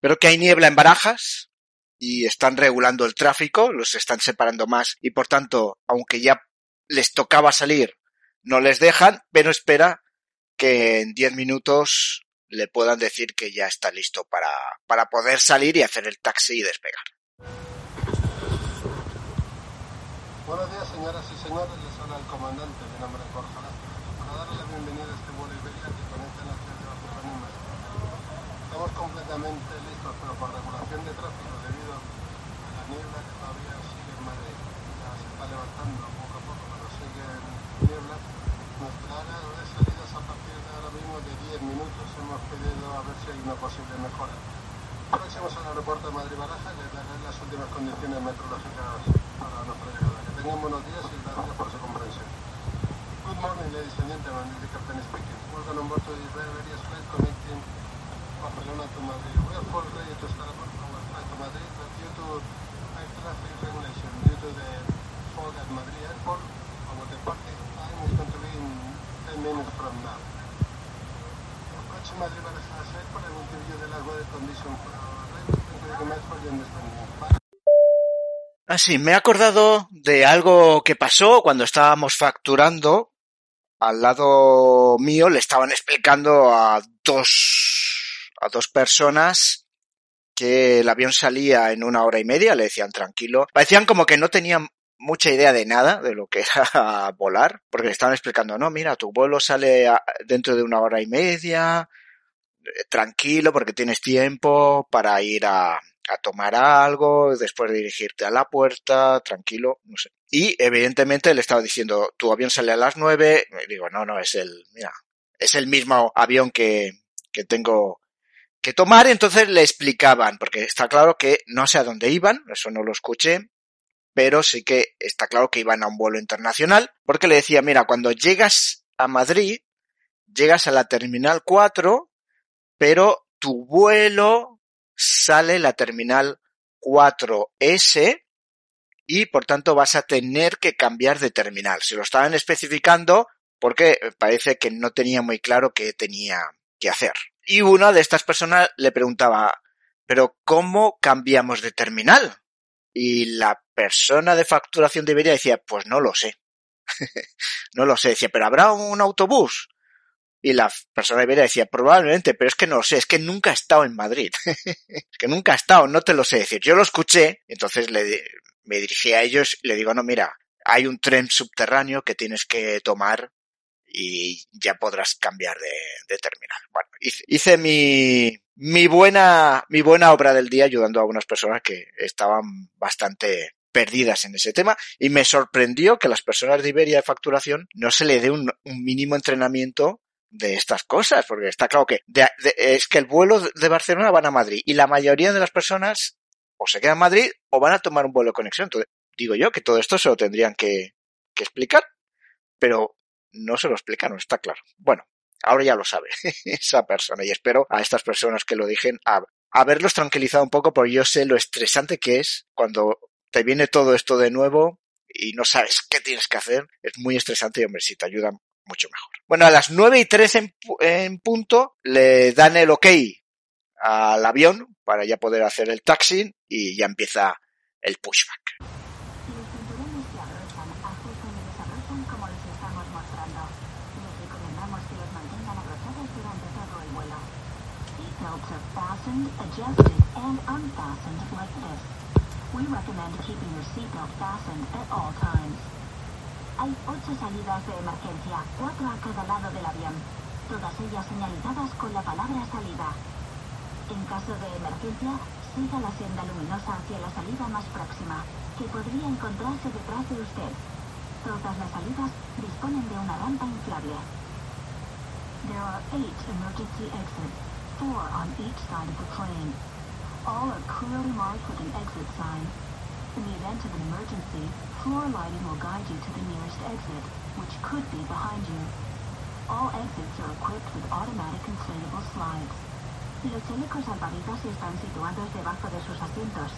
pero que hay niebla en barajas y están regulando el tráfico, los están separando más y por tanto, aunque ya les tocaba salir, no les dejan, pero espera que en 10 minutos le puedan decir que ya está listo para, para poder salir y hacer el taxi y despegar. Buenos días, señoras y señores. Les habla el comandante. Mi nombre es Borja Para darle la bienvenida a este vuelo Iberia que conecta la ciudad de Barcelona Estamos completamente listos, pero por regulación de tráfico debido a la niebla que todavía sigue en Madrid. Ya se está levantando poco a poco, pero sigue en niebla nuestra área de salidas a partir de ahora mismo de 10 minutos. Hemos pedido a ver si hay una posible mejora. Próximos al aeropuerto de Madrid-Baraja les daré las últimas condiciones meteorológicas para nuestra llegada. Que tengan buenos días y gracias por su comprensión. Good morning, ladies and gentlemen. This is captain speaking. Welcome on board to the various flight connecting Barcelona to Madrid. We are fully ready to start our flight to Madrid, but due to air traffic regulation, due to the fog at Madrid airport, our departing time is going to be in 10 minutes from now. Approaching Madrid Barajas Airport, I will give you the last weather condition for our arrival. Thank you very much for your understanding. Así, me he acordado de algo que pasó cuando estábamos facturando. Al lado mío le estaban explicando a dos, a dos personas que el avión salía en una hora y media, le decían tranquilo. Parecían como que no tenían mucha idea de nada de lo que era *laughs* volar, porque le estaban explicando, no, mira, tu vuelo sale dentro de una hora y media, tranquilo porque tienes tiempo para ir a, a tomar algo, después de dirigirte a la puerta, tranquilo, no sé. Y evidentemente le estaba diciendo, tu avión sale a las nueve, digo, no, no, es el, mira, es el mismo avión que, que tengo que tomar, entonces le explicaban, porque está claro que no sé a dónde iban, eso no lo escuché, pero sí que está claro que iban a un vuelo internacional, porque le decía, mira, cuando llegas a Madrid, llegas a la terminal 4, pero tu vuelo sale la terminal 4S y por tanto vas a tener que cambiar de terminal. Se lo estaban especificando porque parece que no tenía muy claro qué tenía que hacer. Y una de estas personas le preguntaba, pero ¿cómo cambiamos de terminal? Y la persona de facturación de Iberia decía, pues no lo sé. *laughs* no lo sé. Decía, pero ¿habrá un autobús? Y la persona de Iberia decía, probablemente, pero es que no lo sé, es que nunca he estado en Madrid. *laughs* es que nunca he estado, no te lo sé decir. Yo lo escuché, entonces le, me dirigí a ellos y le digo, no, mira, hay un tren subterráneo que tienes que tomar y ya podrás cambiar de, terminal. Bueno, hice, hice, mi, mi buena, mi buena obra del día ayudando a algunas personas que estaban bastante perdidas en ese tema y me sorprendió que las personas de Iberia de facturación no se le dé un, un mínimo entrenamiento de estas cosas, porque está claro que de, es que el vuelo de Barcelona van a Madrid y la mayoría de las personas o se quedan en Madrid o van a tomar un vuelo de conexión. Entonces, digo yo que todo esto se lo tendrían que, que explicar, pero no se lo explicaron, está claro. Bueno, ahora ya lo sabe *laughs* esa persona y espero a estas personas que lo dijen a haberlos tranquilizado un poco porque yo sé lo estresante que es cuando te viene todo esto de nuevo y no sabes qué tienes que hacer. Es muy estresante y hombre, si te ayudan mucho mejor. Bueno, a las 9 y 3 en, en punto le dan el ok al avión para ya poder hacer el taxi y ya empieza el pushback. We recommend keeping your seatbelt fastened at all times. Hay ocho salidas de emergencia, cuatro a cada lado del avión, todas ellas señalizadas con la palabra salida. En caso de emergencia, siga la senda luminosa hacia la salida más próxima, que podría encontrarse detrás de usted. Todas las salidas disponen de una rampa inflable. There are eight emergency exits, four on each side of the plane. All are clearly marked with an exit sign. In the event of an emergency, floor lighting will guide you to the nearest exit, which could be behind you. All exits are equipped with automatic inflatable slides. Los chalecos salvavidas están situados debajo de sus asientos.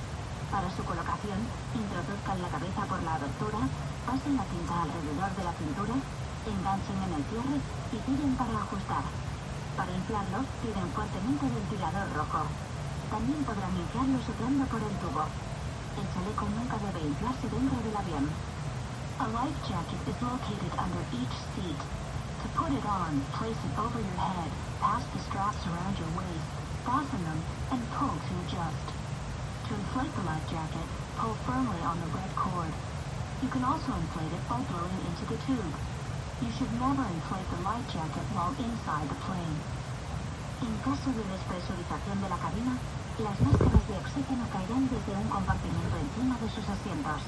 Para su colocación, introduzcan la cabeza por la abertura, pasen la cinta alrededor de la cintura, enganchen en el cierre y tiren para ajustar. Para inflarlos, tiren fuertemente el ventilador rojo. También podrán inflarlo soplando por el tubo. El chaleco nunca debe inflarse dentro del avión. A life jacket is located under each seat. To put it on, place it over your head, pass the straps around your waist, fasten them, and pull to adjust. To inflate the life jacket, pull firmly on the red cord. You can also inflate it by blowing into the tube. You should never inflate the life jacket while inside the plane. Caso de despresurización de la cabina, las máscaras de oxígeno caerán desde un compartimento encima de sus asientos.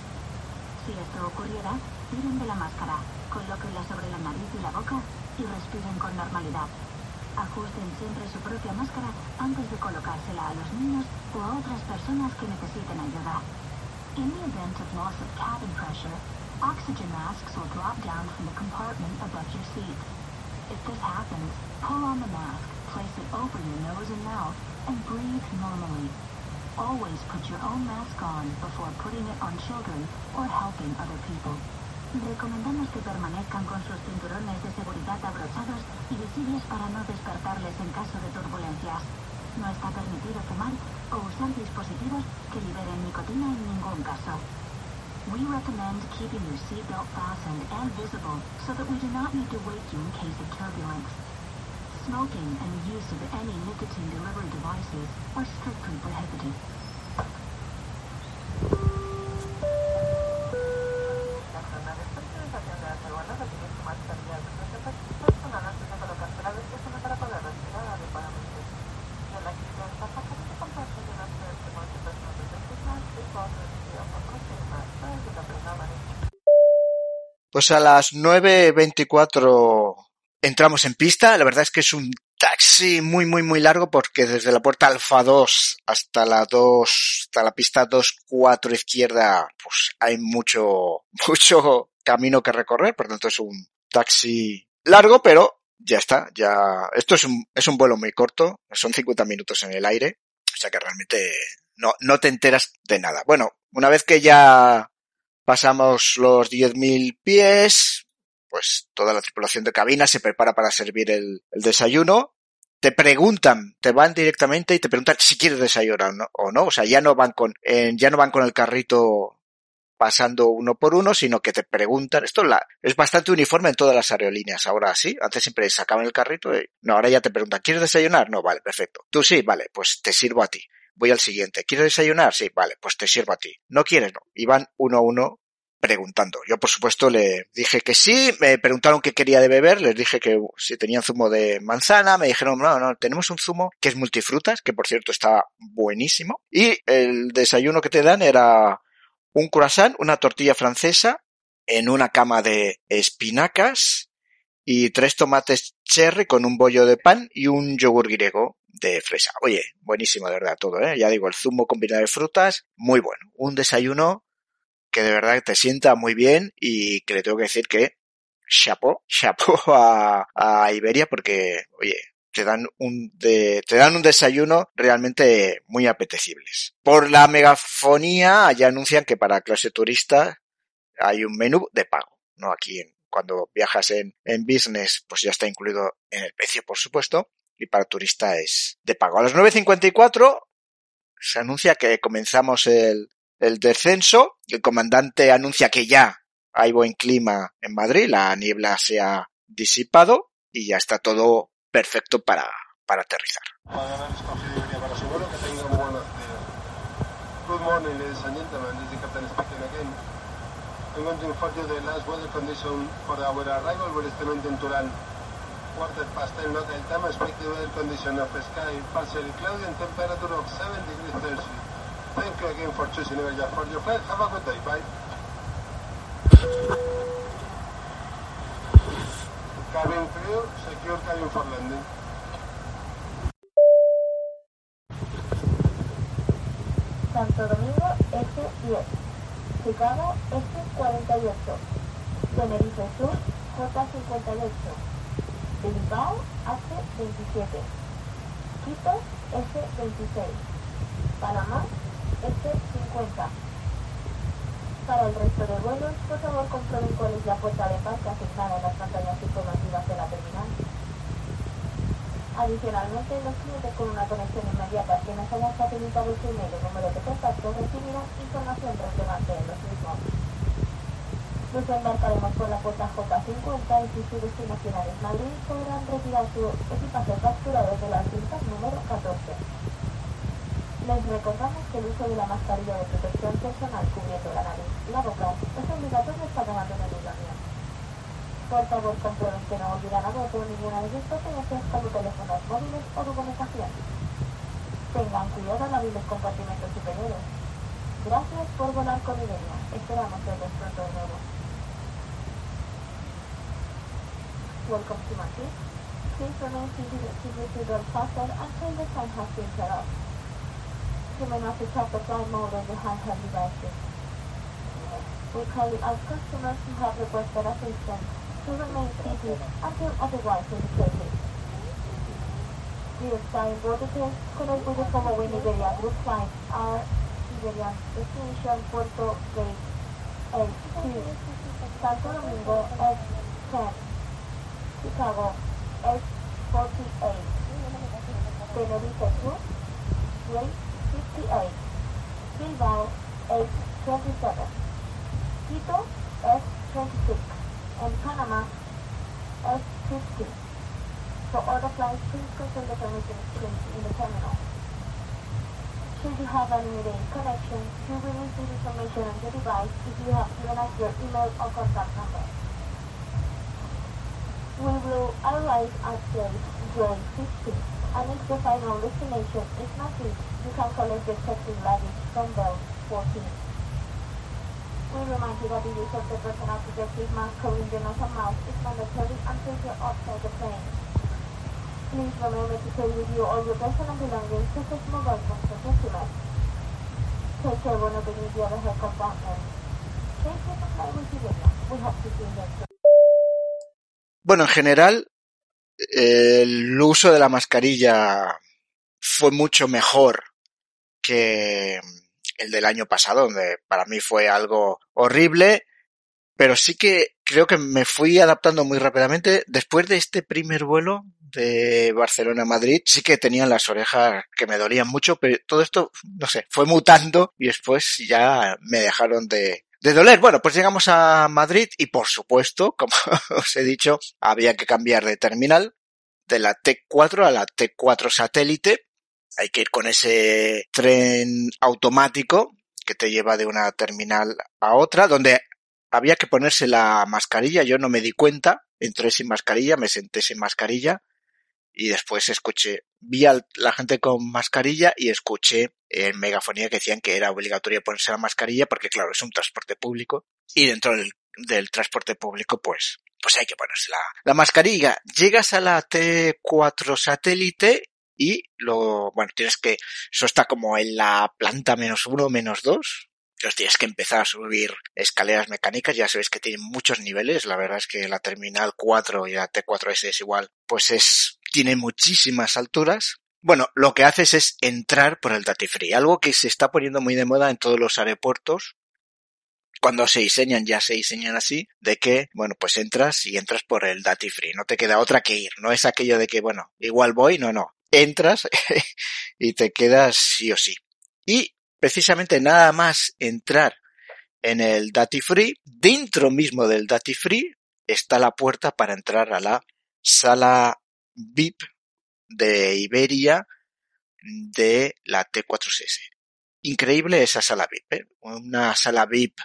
Si esto ocurriera, tiren de la máscara, colóquenla sobre la nariz y la boca y respiren con normalidad. Ajusten siempre su propia máscara antes de colocársela a los niños o a otras personas que necesiten ayuda. In the event of loss of cabin pressure, oxygen masks will drop down from the compartment above your seat. If this happens, pull on the mask, place it over your nose and mouth, and breathe normally. Always put your own mask on before putting it on children or helping other people. Recomendamos que permanezcan con sus cinturones de seguridad abrochados y visibles para no despertarles en caso de turbulencias. No está permitido fumar o usar dispositivos que liberen nicotina en ningún caso. We recommend keeping your seatbelt fastened and visible so that we do not need to wake you in case of turbulence. Smoking and use of any nicotine delivery devices are strictly prohibited. Pues a las 9.24 entramos en pista. La verdad es que es un taxi muy, muy, muy largo porque desde la puerta alfa 2 hasta la 2, hasta la pista 2, 4 izquierda, pues hay mucho, *laughs* mucho camino que recorrer. Por tanto, es un taxi largo, pero ya está. Ya, esto es un, es un vuelo muy corto. Son 50 minutos en el aire. O sea que realmente no, no te enteras de nada. Bueno, una vez que ya pasamos los 10.000 pies, pues toda la tripulación de cabina se prepara para servir el, el desayuno. Te preguntan, te van directamente y te preguntan si quieres desayunar no, o no. O sea, ya no van con, ya no van con el carrito pasando uno por uno, sino que te preguntan, esto es, la, es bastante uniforme en todas las aerolíneas, ahora sí, antes siempre sacaban el carrito y, no, ahora ya te preguntan, ¿quieres desayunar? No, vale, perfecto. Tú sí, vale, pues te sirvo a ti. Voy al siguiente. ¿Quieres desayunar? Sí, vale, pues te sirvo a ti. ¿No quieres? No. Y van uno a uno preguntando. Yo, por supuesto, le dije que sí, me preguntaron qué quería de beber, les dije que si tenían zumo de manzana, me dijeron, no, no, tenemos un zumo que es multifrutas, que por cierto estaba buenísimo, y el desayuno que te dan era un croissant, una tortilla francesa, en una cama de espinacas y tres tomates cherry con un bollo de pan y un yogur griego de fresa. Oye, buenísimo de verdad todo, ¿eh? Ya digo, el zumo combinado de frutas, muy bueno. Un desayuno que de verdad te sienta muy bien y que le tengo que decir que chapo, chapo *laughs* a, Iberia porque, oye, te dan un te dan un desayuno realmente muy apetecibles. Por la megafonía ya anuncian que para clase turista hay un menú de pago, no aquí cuando viajas en, en business pues ya está incluido en el precio por supuesto y para turista es de pago. A las 9.54 se anuncia que comenzamos el, el descenso, el comandante anuncia que ya hay buen clima en Madrid, la niebla se ha disipado y ya está todo perfecto para, para aterrizar. Good morning, is the captain speaking again. I'm going to inform you the last weather condition for our arrival will estimate in Turan. Quarter past 10 local time, expected weather condition of sky partially cloudy and temperature of 7 degrees Celsius. Thank you again for choosing Iberia for your flight. Have a good day. Bye. Cabin clear, secure cabin for landing. Santo Domingo S10, Chicago S48, Tenerife Sur J58, Bilbao H27, Quito S26, Panamá S50. Para el resto de vuelos, por favor comprueben cuál es la puerta de embarque asignada en las pantallas informativas de la terminal. Adicionalmente, los clientes con una conexión inmediata que nos hayan facilitado su email o número de contacto recibirán información relevante en los mismos. Desembarcaremos por la puerta J50 y si su destino final es Madrid, podrán retirar su equipaje capturado de las cintas número 14. Les recordamos que el uso de la mascarilla de protección personal cubriendo la nariz y la boca es obligatorio hasta que abandonen el avión. Por favor, comprueben que no olvidan a bordo ninguna de sus pertenencias como teléfonos móviles o documentación. Tengan cuidado al abrir los compartimentos superiores. Gracias por volar con Iberia. Esperamos verlos pronto de nuevo. Welcome to Madrid. Please remain seated to the seatbelt fastened until the sign has been off. Not switch off the flight mode on your handheld devices. We kindly ask customers who have requested assistance to remain seated until otherwise indicated. The assigned board details connect with the following Iberia group flights are Iberian Destination Puerto Gate H2, Santo Domingo S10, Chicago S48, Tenerife Sur, Gate 58, Bilbao S27, Quito S26, and Panama S50. For order flights, please consult the permission screen in the terminal. Should you have any delay connection, you will receive information on your device if you have given us your email or contact number. We will arrive at gate J15, and if the final destination is not reached, you can collect the checked-in luggage from bell 14. We remind you that the use of the personal protective mask covering the nose and mouth is mandatory until you're outside the plane. Please remember to carry with you all your personal belongings such as mobile phones and documents. Take care when opening the overhead compartment. Thank you for flying with Iberia. We hope to see you next Bueno, en general, el uso de la mascarilla fue mucho mejor que el del año pasado, donde para mí fue algo horrible, pero sí que creo que me fui adaptando muy rápidamente. Después de este primer vuelo de Barcelona a Madrid, sí que tenían las orejas que me dolían mucho, pero todo esto, no sé, fue mutando y después ya me dejaron de, de doler. Bueno, pues llegamos a Madrid y por supuesto, *laughs* como os he dicho, había que cambiar de terminal de la T4 a la T4 satélite. Hay que ir con ese tren automático que te lleva de una terminal a otra, donde había que ponerse la mascarilla. Yo no me di cuenta, entré sin mascarilla, me senté sin mascarilla y después escuché, vi a la gente con mascarilla y escuché en megafonía que decían que era obligatorio ponerse la mascarilla porque claro, es un transporte público y dentro del, del transporte público pues pues hay que ponerse la, la mascarilla. Llegas a la T4 satélite y lo, bueno, tienes que, eso está como en la planta menos uno, menos dos. Tienes que empezar a subir escaleras mecánicas, ya sabéis que tienen muchos niveles, la verdad es que la terminal 4 y la T4S es igual, pues es, tiene muchísimas alturas. Bueno, lo que haces es entrar por el Duty Free, algo que se está poniendo muy de moda en todos los aeropuertos, cuando se diseñan ya se diseñan así, de que, bueno, pues entras y entras por el Duty Free, no te queda otra que ir, no es aquello de que, bueno, igual voy, no, no, entras *laughs* y te quedas sí o sí. Y precisamente nada más entrar en el Duty Free, dentro mismo del Duty Free está la puerta para entrar a la sala VIP de Iberia de la T4S. Increíble esa sala VIP, ¿eh? una sala VIP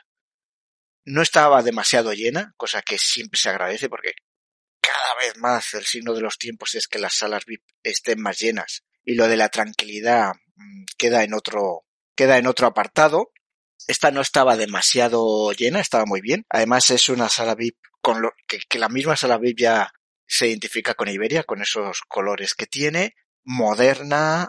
no estaba demasiado llena, cosa que siempre se agradece porque cada vez más el signo de los tiempos es que las salas VIP estén más llenas y lo de la tranquilidad mm, queda en otro queda en otro apartado. Esta no estaba demasiado llena, estaba muy bien. Además es una sala VIP con lo que, que la misma sala VIP ya se identifica con Iberia, con esos colores que tiene, moderna,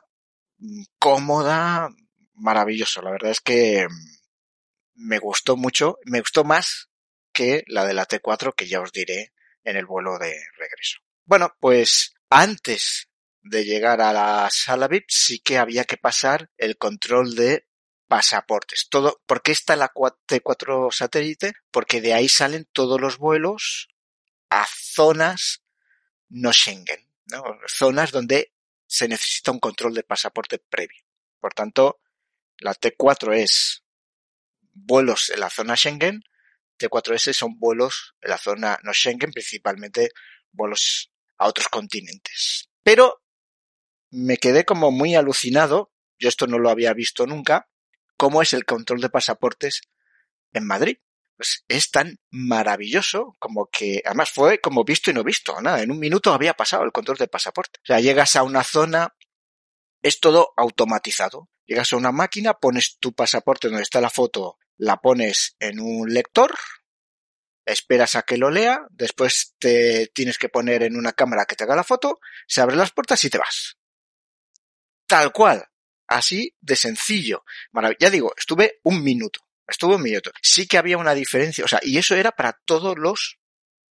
cómoda, maravilloso. La verdad es que mm, me gustó mucho, me gustó más que la de la T4 que ya os diré en el vuelo de regreso. Bueno, pues antes de llegar a la sala VIP sí que había que pasar el control de pasaportes. Todo, ¿por qué está la T4 satélite? Porque de ahí salen todos los vuelos a zonas no Schengen, ¿no? Zonas donde se necesita un control de pasaporte previo. Por tanto, la T4 es vuelos en la zona Schengen, T4S son vuelos en la zona no Schengen, principalmente vuelos a otros continentes. Pero me quedé como muy alucinado, yo esto no lo había visto nunca, cómo es el control de pasaportes en Madrid. Pues es tan maravilloso como que, además fue como visto y no visto, nada, en un minuto había pasado el control de pasaporte. O sea, llegas a una zona, es todo automatizado. Llegas a una máquina, pones tu pasaporte donde está la foto la pones en un lector, esperas a que lo lea, después te tienes que poner en una cámara que te haga la foto, se abren las puertas y te vas. Tal cual. Así de sencillo. ya digo, estuve un minuto. Estuve un minuto. Sí que había una diferencia, o sea, y eso era para todos los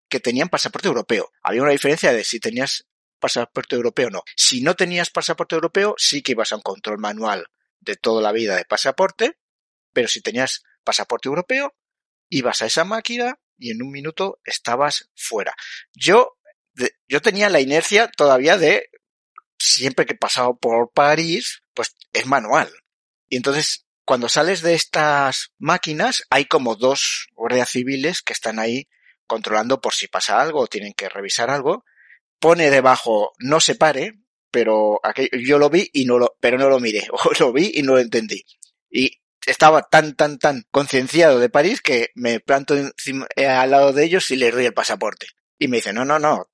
que tenían pasaporte europeo. Había una diferencia de si tenías pasaporte europeo o no. Si no tenías pasaporte europeo, sí que ibas a un control manual de toda la vida de pasaporte, pero si tenías pasaporte europeo, ibas a esa máquina y en un minuto estabas fuera. Yo, yo tenía la inercia todavía de siempre que he pasado por París, pues es manual. Y entonces, cuando sales de estas máquinas, hay como dos guardias civiles que están ahí controlando por si pasa algo o tienen que revisar algo. Pone debajo no se pare, pero yo lo vi y no lo, pero no lo miré, *laughs* o lo vi y no lo entendí. Y estaba tan, tan, tan concienciado de París que me planto encima, eh, al lado de ellos y les doy el pasaporte. Y me dice, no, no, no,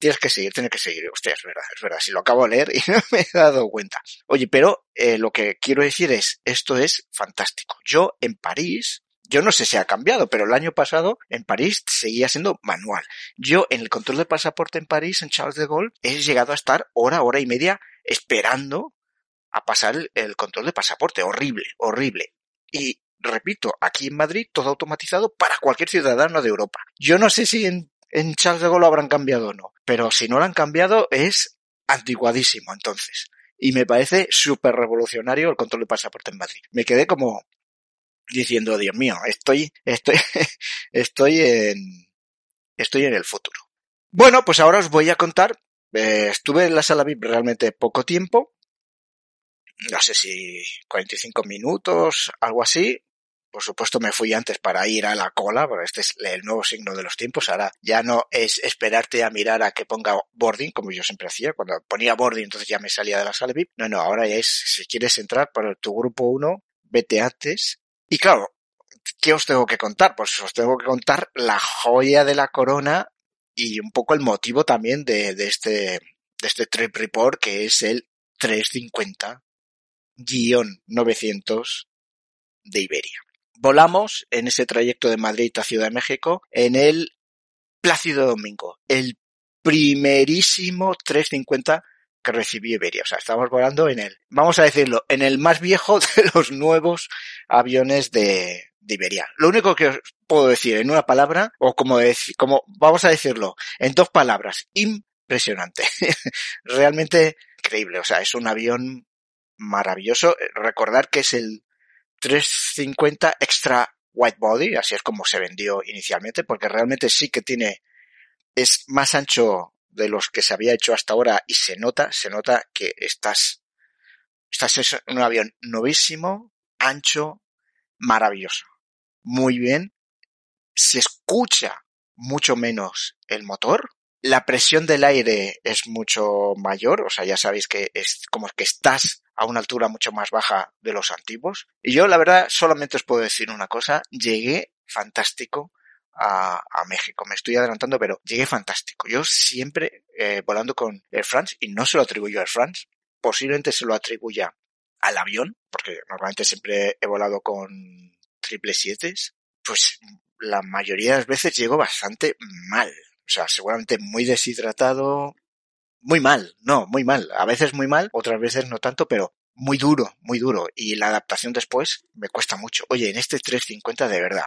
tienes que seguir, tienes que seguir. Hostia, es verdad, es verdad, si lo acabo de leer y *laughs* no me he dado cuenta. Oye, pero eh, lo que quiero decir es, esto es fantástico. Yo en París, yo no sé si ha cambiado, pero el año pasado en París seguía siendo manual. Yo en el control de pasaporte en París, en Charles de Gaulle, he llegado a estar hora, hora y media esperando a pasar el, control de pasaporte. Horrible, horrible. Y repito, aquí en Madrid todo automatizado para cualquier ciudadano de Europa. Yo no sé si en, en Charles de Gaulle lo habrán cambiado o no, pero si no lo han cambiado es antiguadísimo entonces. y me parece súper revolucionario el control de pasaporte en Madrid. Me quedé como diciendo, Dios mío, estoy, estoy, *laughs* estoy en, estoy en el futuro. Bueno, pues ahora os voy a contar, eh, estuve en la sala VIP realmente poco tiempo, no sé si 45 minutos, algo así, por supuesto me fui antes para ir a la cola, porque este es el nuevo signo de los tiempos. Ahora ya no es esperarte a mirar a que ponga boarding, como yo siempre hacía. Cuando ponía boarding, entonces ya me salía de la sala VIP. No, no, ahora ya es, si quieres entrar por tu grupo 1, vete antes. Y claro, ¿qué os tengo que contar? Pues os tengo que contar la joya de la corona y un poco el motivo también de, de este, de este trip report, que es el 350 900 de Iberia volamos en ese trayecto de Madrid a Ciudad de México en el Plácido Domingo, el primerísimo 350 que recibió Iberia. O sea, estamos volando en el, vamos a decirlo, en el más viejo *laughs* de los nuevos aviones de, Iberia. Lo único que os puedo decir en una palabra, o como, como vamos a decirlo, en dos palabras, impresionante. *laughs* Realmente increíble. O sea, es un avión maravilloso. Recordar que es el 350 extra white body, así es como se vendió inicialmente, porque realmente sí que tiene, es más ancho de los que se había hecho hasta ahora y se nota, se nota que estás, estás en un avión novísimo, ancho, maravilloso. Muy bien. Se escucha mucho menos el motor. La presión del aire es mucho mayor, o sea, ya sabéis que es como que estás a una altura mucho más baja de los antiguos. Y yo, la verdad, solamente os puedo decir una cosa, llegué fantástico a, México. Me estoy adelantando, pero llegué fantástico. Yo siempre eh, volando con Air France, y no se lo atribuyo a Air France, posiblemente se lo atribuya al avión, porque normalmente siempre he volado con triple siete, pues la mayoría de las veces llego bastante mal. O sea, seguramente muy deshidratado, muy mal, no, muy mal. A veces muy mal, otras veces no tanto, pero muy duro, muy duro. Y la adaptación después me cuesta mucho. Oye, en este 350 de verdad.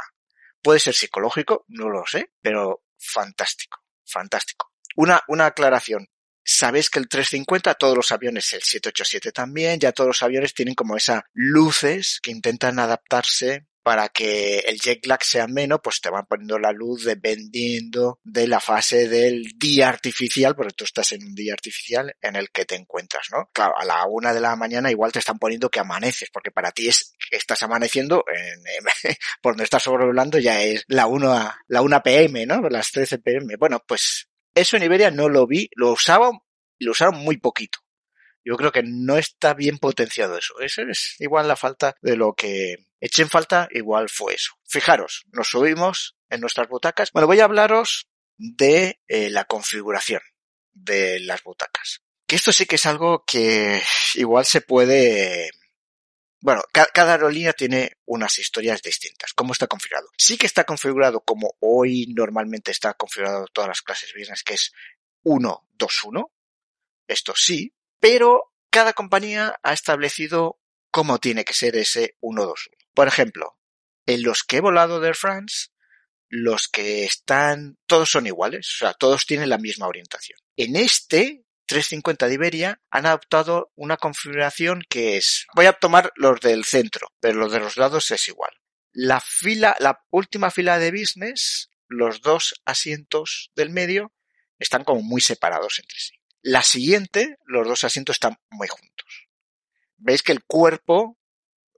Puede ser psicológico, no lo sé, pero fantástico, fantástico. Una, una aclaración. Sabéis que el 350, todos los aviones, el 787 también, ya todos los aviones tienen como esas luces que intentan adaptarse para que el jet lag sea menos, pues te van poniendo la luz dependiendo de la fase del día artificial, porque tú estás en un día artificial en el que te encuentras, ¿no? Claro, a la una de la mañana igual te están poniendo que amaneces, porque para ti es estás amaneciendo en, *laughs* por donde estás sobrevolando ya es la 1 la 1 pm, ¿no? Las 13 pm. Bueno, pues eso en Iberia no lo vi, lo usaba y lo usaron muy poquito. Yo creo que no está bien potenciado eso. Eso es igual la falta de lo que eché en falta, igual fue eso. Fijaros, nos subimos en nuestras butacas. Bueno, voy a hablaros de eh, la configuración de las butacas. Que esto sí que es algo que igual se puede bueno, cada aerolínea tiene unas historias distintas. ¿Cómo está configurado? Sí que está configurado como hoy normalmente está configurado todas las clases business, que es 1, 2, 1. Esto sí, pero cada compañía ha establecido cómo tiene que ser ese 121. Por ejemplo, en los que he volado de France, los que están, todos son iguales, o sea, todos tienen la misma orientación. En este 350 de Iberia han adoptado una configuración que es, voy a tomar los del centro, pero los de los lados es igual. La fila, la última fila de business, los dos asientos del medio están como muy separados entre sí. La siguiente, los dos asientos están muy juntos. Veis que el cuerpo,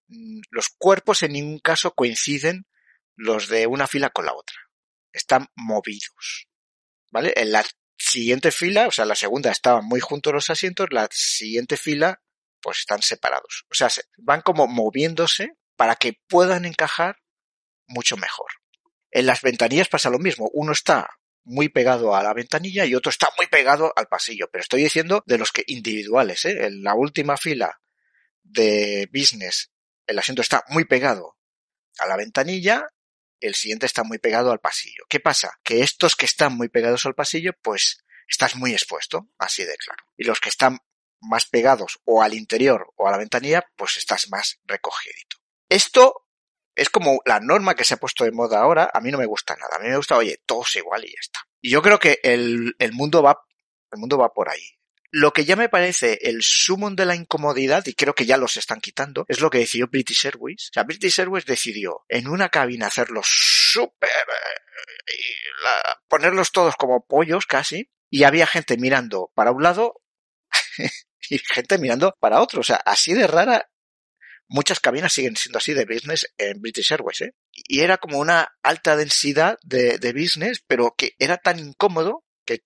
los cuerpos en ningún caso coinciden los de una fila con la otra. Están movidos. ¿Vale? En la siguiente fila, o sea, la segunda estaban muy juntos los asientos, la siguiente fila, pues están separados. O sea, van como moviéndose para que puedan encajar mucho mejor. En las ventanillas pasa lo mismo. Uno está muy pegado a la ventanilla y otro está muy pegado al pasillo. Pero estoy diciendo de los que individuales, ¿eh? En la última fila de business, el asiento está muy pegado a la ventanilla, el siguiente está muy pegado al pasillo. ¿Qué pasa? Que estos que están muy pegados al pasillo, pues estás muy expuesto, así de claro. Y los que están más pegados o al interior o a la ventanilla, pues estás más recogidito. Esto es como la norma que se ha puesto de moda ahora, a mí no me gusta nada. A mí me gusta, oye, todos igual y ya está. Y yo creo que el, el mundo va, el mundo va por ahí. Lo que ya me parece el sumum de la incomodidad, y creo que ya los están quitando, es lo que decidió British Airways. O sea, British Airways decidió en una cabina hacerlo súper... eh, ponerlos todos como pollos casi, y había gente mirando para un lado *laughs* y gente mirando para otro. O sea, así de rara muchas cabinas siguen siendo así de business en British Airways, ¿eh? Y era como una alta densidad de, de business, pero que era tan incómodo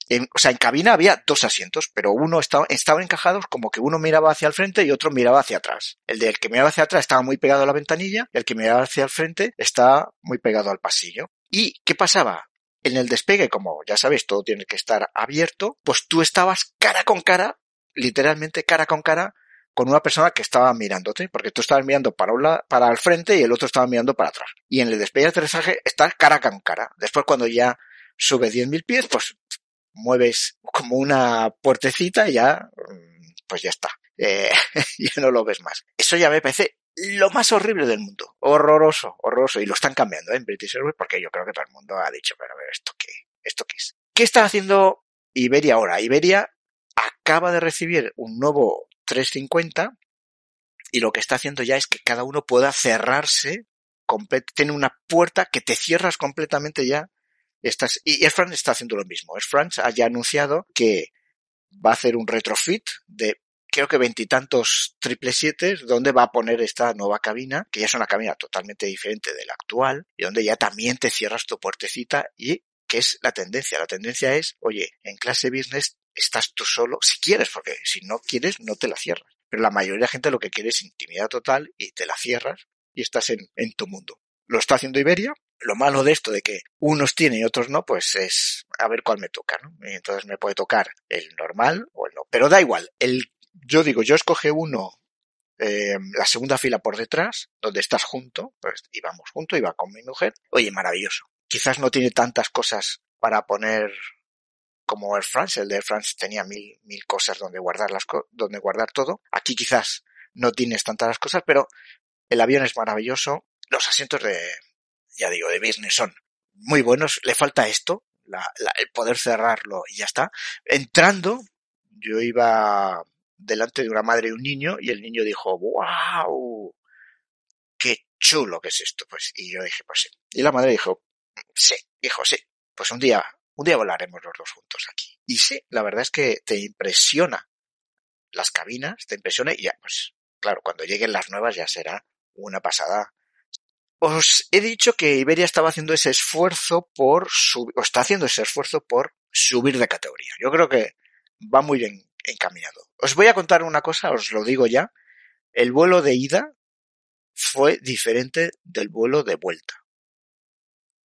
en- o sea, en cabina había dos asientos, pero uno estaba, estaban encajados como que uno miraba hacia el frente y otro miraba hacia atrás. El del que miraba hacia atrás estaba muy pegado a la ventanilla y el que miraba hacia el frente estaba muy pegado al pasillo. ¿Y qué pasaba? En el despegue, como ya sabéis, todo tiene que estar abierto, pues tú estabas cara con cara, literalmente cara con cara, con una persona que estaba mirándote, porque tú estabas mirando para un lado, para el frente y el otro estaba mirando para atrás. Y en el despegue y aterrizaje estás cara con cara. Después cuando ya sube 10.000 pies, pues mueves como una puertecita y ya, pues ya está. Eh, *laughs* ya no lo ves más. Eso ya me parece lo más horrible del mundo. Horroroso, horroroso. Y lo están cambiando ¿eh? en British Airways porque yo creo que todo el mundo ha dicho, pero a ver, ¿esto qué? ¿Esto qué es? ¿Qué está haciendo Iberia ahora? Iberia acaba de recibir un nuevo 350 y lo que está haciendo ya es que cada uno pueda cerrarse, tiene una puerta que te cierras completamente ya. Estás, y Air France está haciendo lo mismo. Air France ha ya anunciado que va a hacer un retrofit de creo que veintitantos triple siete donde va a poner esta nueva cabina, que ya es una cabina totalmente diferente de la actual, y donde ya también te cierras tu puertecita y que es la tendencia. La tendencia es, oye, en clase business estás tú solo, si quieres, porque si no quieres, no te la cierras. Pero la mayoría de gente lo que quiere es intimidad total y te la cierras y estás en, en tu mundo. Lo está haciendo Iberia. Lo malo de esto de que unos tienen y otros no, pues es a ver cuál me toca, ¿no? Y entonces me puede tocar el normal o el no. Pero da igual. El, yo digo, yo escoge uno, eh, la segunda fila por detrás, donde estás junto, pues íbamos junto, iba con mi mujer. Oye, maravilloso. Quizás no tiene tantas cosas para poner como Air France. El de Air France tenía mil, mil cosas donde guardar las, donde guardar todo. Aquí quizás no tienes tantas cosas, pero el avión es maravilloso. Los asientos de, ya digo, de business son muy buenos. Le falta esto, la- la- el poder cerrarlo y ya está. Entrando, yo iba delante de una madre y un niño y el niño dijo, wow, qué chulo que es esto. Pues, y yo dije, pues sí. Y la madre dijo, sí, dijo, sí. Pues un día, un día volaremos los dos juntos aquí. Y sí, la verdad es que te impresiona las cabinas, te impresiona y ya, pues, claro, cuando lleguen las nuevas ya será una pasada. Os he dicho que Iberia estaba haciendo ese esfuerzo por subir, o está haciendo ese esfuerzo por subir de categoría. Yo creo que va muy bien encaminado. Os voy a contar una cosa, os lo digo ya. El vuelo de ida fue diferente del vuelo de vuelta.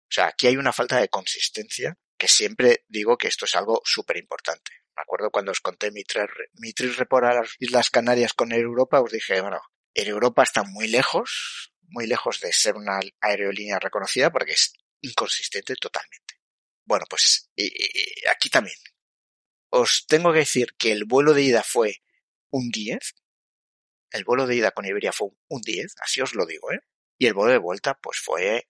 O sea, aquí hay una falta de consistencia que siempre digo que esto es algo súper importante. Me acuerdo cuando os conté mi trip, mi report a las Islas Canarias con Europa, os dije, bueno, Europa está muy lejos, muy lejos de ser una aerolínea reconocida porque es inconsistente totalmente. Bueno, pues y, aquí también. Os tengo que decir que el vuelo de ida fue un 10. El vuelo de ida con Iberia fue un 10, así os lo digo, ¿eh? Y el vuelo de vuelta, pues fue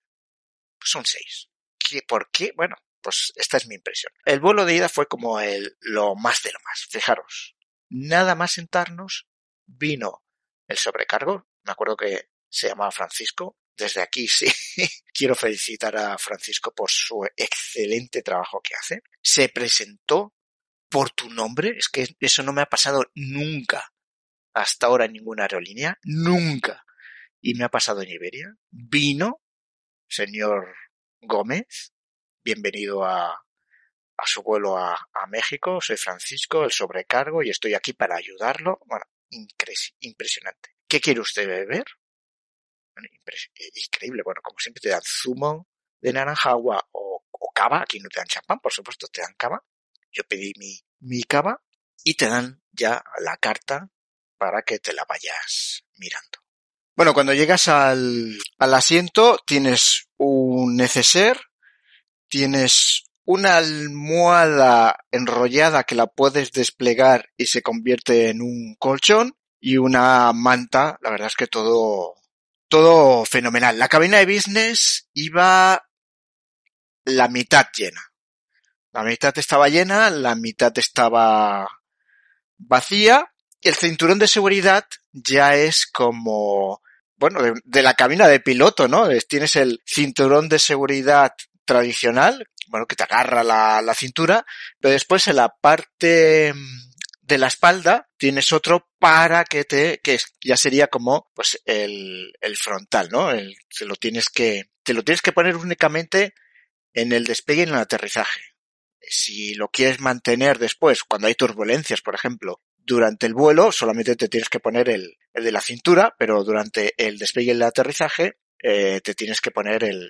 pues un 6. ¿Qué, ¿Por qué? Bueno, pues esta es mi impresión. El vuelo de ida fue como el, lo más de lo más. Fijaros, nada más sentarnos, vino el sobrecargo. Me acuerdo que se llamaba Francisco. Desde aquí sí *laughs* quiero felicitar a Francisco por su excelente trabajo que hace. Se presentó por tu nombre. Es que eso no me ha pasado nunca hasta ahora en ninguna aerolínea. Nunca. Y me ha pasado en Iberia. Vino, señor Gómez. Bienvenido a, su vuelo a, a, México. Soy Francisco, el sobrecargo, y estoy aquí para ayudarlo. Bueno, impresionante. ¿Qué quiere usted beber? Bueno, increíble. Bueno, como siempre te dan zumo de naranja, agua o, o cava. Aquí no te dan champán, por supuesto, te dan cava. Yo pedí mi, mi cava y te dan ya la carta para que te la vayas mirando. Bueno, cuando llegas al, al asiento tienes un neceser, tienes una almohada enrollada que la puedes desplegar y se convierte en un colchón y una manta, la verdad es que todo, todo fenomenal. La cabina de business iba la mitad llena. La mitad estaba llena, la mitad estaba vacía y el cinturón de seguridad ya es como, bueno, de, de la cabina de piloto, ¿no? Es- Tienes el cinturón de seguridad tradicional, bueno, que te agarra la, la cintura, pero después en la parte mm, de la espalda tienes otro para que te, que ya sería como, pues, el, el frontal, ¿no? El, te lo tienes que, te lo tienes que poner únicamente en el despegue y en el aterrizaje. Si lo quieres mantener después, cuando hay turbulencias, por ejemplo, durante el vuelo, solamente te tienes que poner el, el de la cintura, pero durante el despegue y el aterrizaje, eh, te tienes que poner el,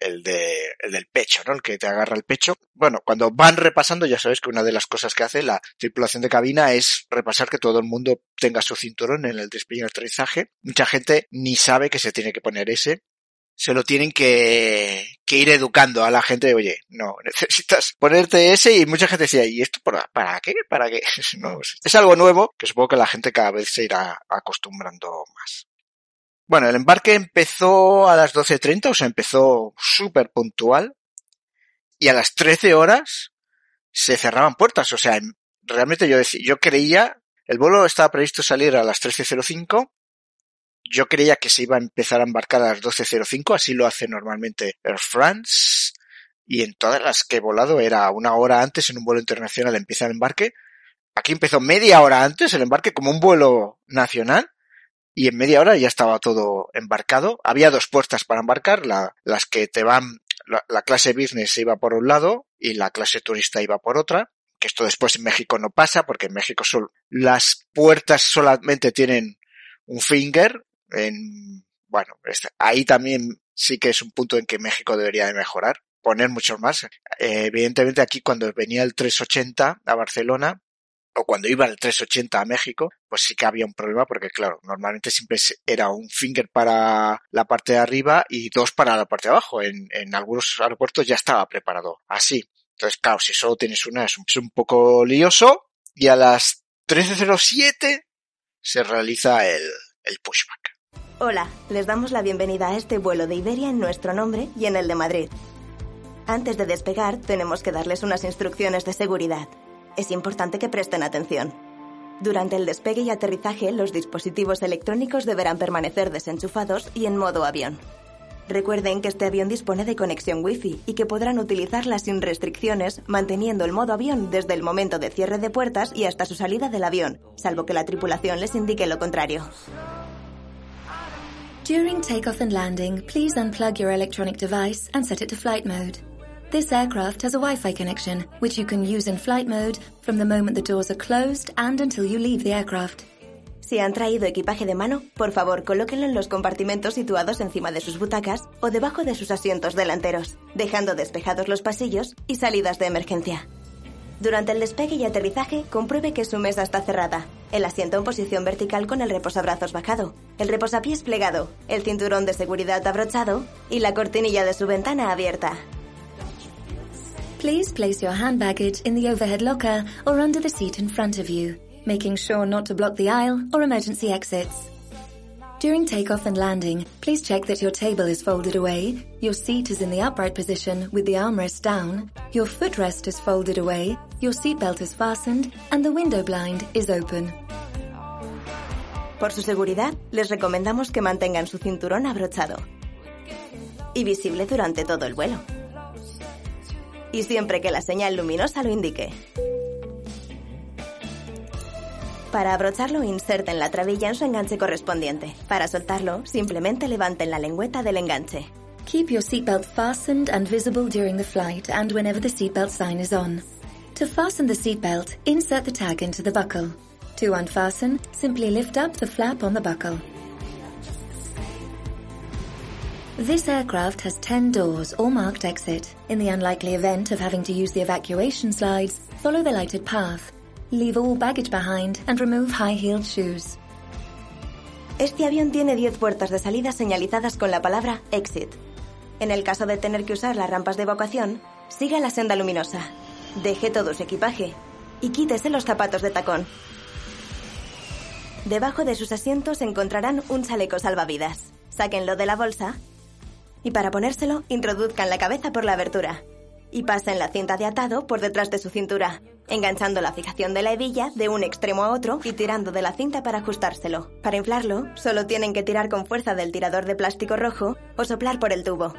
el, de, el del pecho, ¿no? El que te agarra el pecho. Bueno, cuando van repasando, ya sabes que una de las cosas que hace la tripulación de cabina es repasar que todo el mundo tenga su cinturón en el despegue y aterrizaje. Mucha gente ni sabe que se tiene que poner ese se lo tienen que, que ir educando a la gente de, oye, no, *laughs* necesitas ponerte ese y mucha gente decía, ¿y esto para, para qué? ¿Para qué? *laughs* No, es algo nuevo que supongo que la gente cada vez se irá acostumbrando más. Bueno, el embarque empezó a las 12.30, o sea, empezó súper puntual y a las 13 horas se cerraban puertas, o sea, realmente yo decía, yo creía, el vuelo estaba previsto salir a las 13.05 yo creía que se iba a empezar a embarcar a las 12.05, así lo hace normalmente Air France, y en todas las que he volado era una hora antes en un vuelo internacional empieza el embarque. Aquí empezó media hora antes el embarque como un vuelo nacional, y en media hora ya estaba todo embarcado. Había dos puertas para embarcar, la- las que te van, la, la clase business iba por un lado y la clase turista iba por otra, que esto después en México no pasa, porque en México sol- las puertas solamente tienen un finger, en, bueno, ahí también sí que es un punto en que México debería de mejorar, poner muchos más. Eh, evidentemente aquí cuando venía el 380 a Barcelona, o cuando iba el 380 a México, pues sí que había un problema porque claro, normalmente siempre era un finger para la parte de arriba y dos para la parte de abajo. En, en algunos aeropuertos ya estaba preparado así. Entonces, claro, si solo tienes una es un, es un poco lioso y a las 13.07 se realiza el, el pushback. Hola, les damos la bienvenida a este vuelo de Iberia en nuestro nombre y en el de Madrid. Antes de despegar, tenemos que darles unas instrucciones de seguridad. Es importante que presten atención. Durante el despegue y aterrizaje, los dispositivos electrónicos deberán permanecer desenchufados y en modo avión. Recuerden que este avión dispone de conexión Wi-Fi y que podrán utilizarla sin restricciones, manteniendo el modo avión desde el momento de cierre de puertas y hasta su salida del avión, salvo que la tripulación les indique lo contrario. During takeoff and landing, please unplug your electronic device and set it to flight mode. This aircraft has a Wi-Fi connection, which you can use in flight mode from the moment the doors are closed and until you leave the aircraft. Si han traído equipaje de mano, por favor colóquenlo en los compartimentos situados encima de sus butacas o debajo de sus asientos delanteros, dejando despejados los pasillos y salidas de emergencia. Durante el despegue y aterrizaje, compruebe que su mesa está cerrada, el asiento en posición vertical con el reposabrazos bajado, el reposapiés plegado, el cinturón de seguridad abrochado y la cortinilla de su ventana abierta. Please place your hand baggage in the overhead locker or under the seat in front of you, making sure not to block the aisle or emergency exits. During takeoff and landing, please check that your table is folded away, your seat is in the upright position with the armrest down, your footrest is folded away, your seatbelt is fastened, and the window blind is open. Por su seguridad, les recomendamos que mantengan su cinturón abrochado y visible durante todo el vuelo. Y siempre que la señal luminosa lo indique. Para abrocharlo, inserten la trabilla en su enganche correspondiente. Para soltarlo, simplemente levanten la lengüeta del enganche. Keep your seatbelt fastened and visible during the flight and whenever the seatbelt sign is on. To fasten the seatbelt, insert the tag into the buckle. To unfasten, simply lift up the flap on the buckle. This aircraft has 10 doors, all marked exit. In the unlikely event of having to use the evacuation slides, follow the lighted path. Leave all baggage behind and remove high-heeled shoes. Este avión tiene 10 puertas de salida señalizadas con la palabra exit. En el caso de tener que usar las rampas de evacuación, siga la senda luminosa. Deje todo su equipaje y quítese los zapatos de tacón. Debajo de sus asientos encontrarán un chaleco salvavidas. Sáquenlo de la bolsa y para ponérselo introduzcan la cabeza por la abertura. y pasen la cinta de atado por detrás de su cintura, enganchando la fijación de la hebilla de un extremo a otro y tirando de la cinta para ajustárselo. Para inflarlo, solo tienen que tirar con fuerza del tirador de plástico rojo o soplar por el tubo.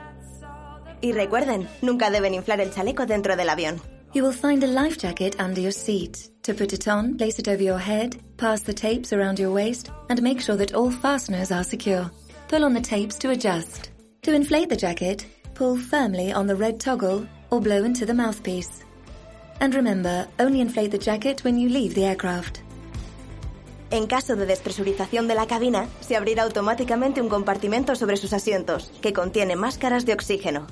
Y recuerden, nunca deben inflar el chaleco dentro del avión. You will find a life jacket under your seat. To put it on, place it over your head, pass the tapes around your waist, and make sure that all fasteners are secure. Pull on the tapes to adjust. To inflate the jacket, pull firmly on the red toggle or blow into the mouthpiece. And remember, only inflate the jacket when you leave the aircraft. En caso de despresurización de la cabina, se abrirá automáticamente un compartimento sobre sus asientos, que contiene máscaras de oxígeno.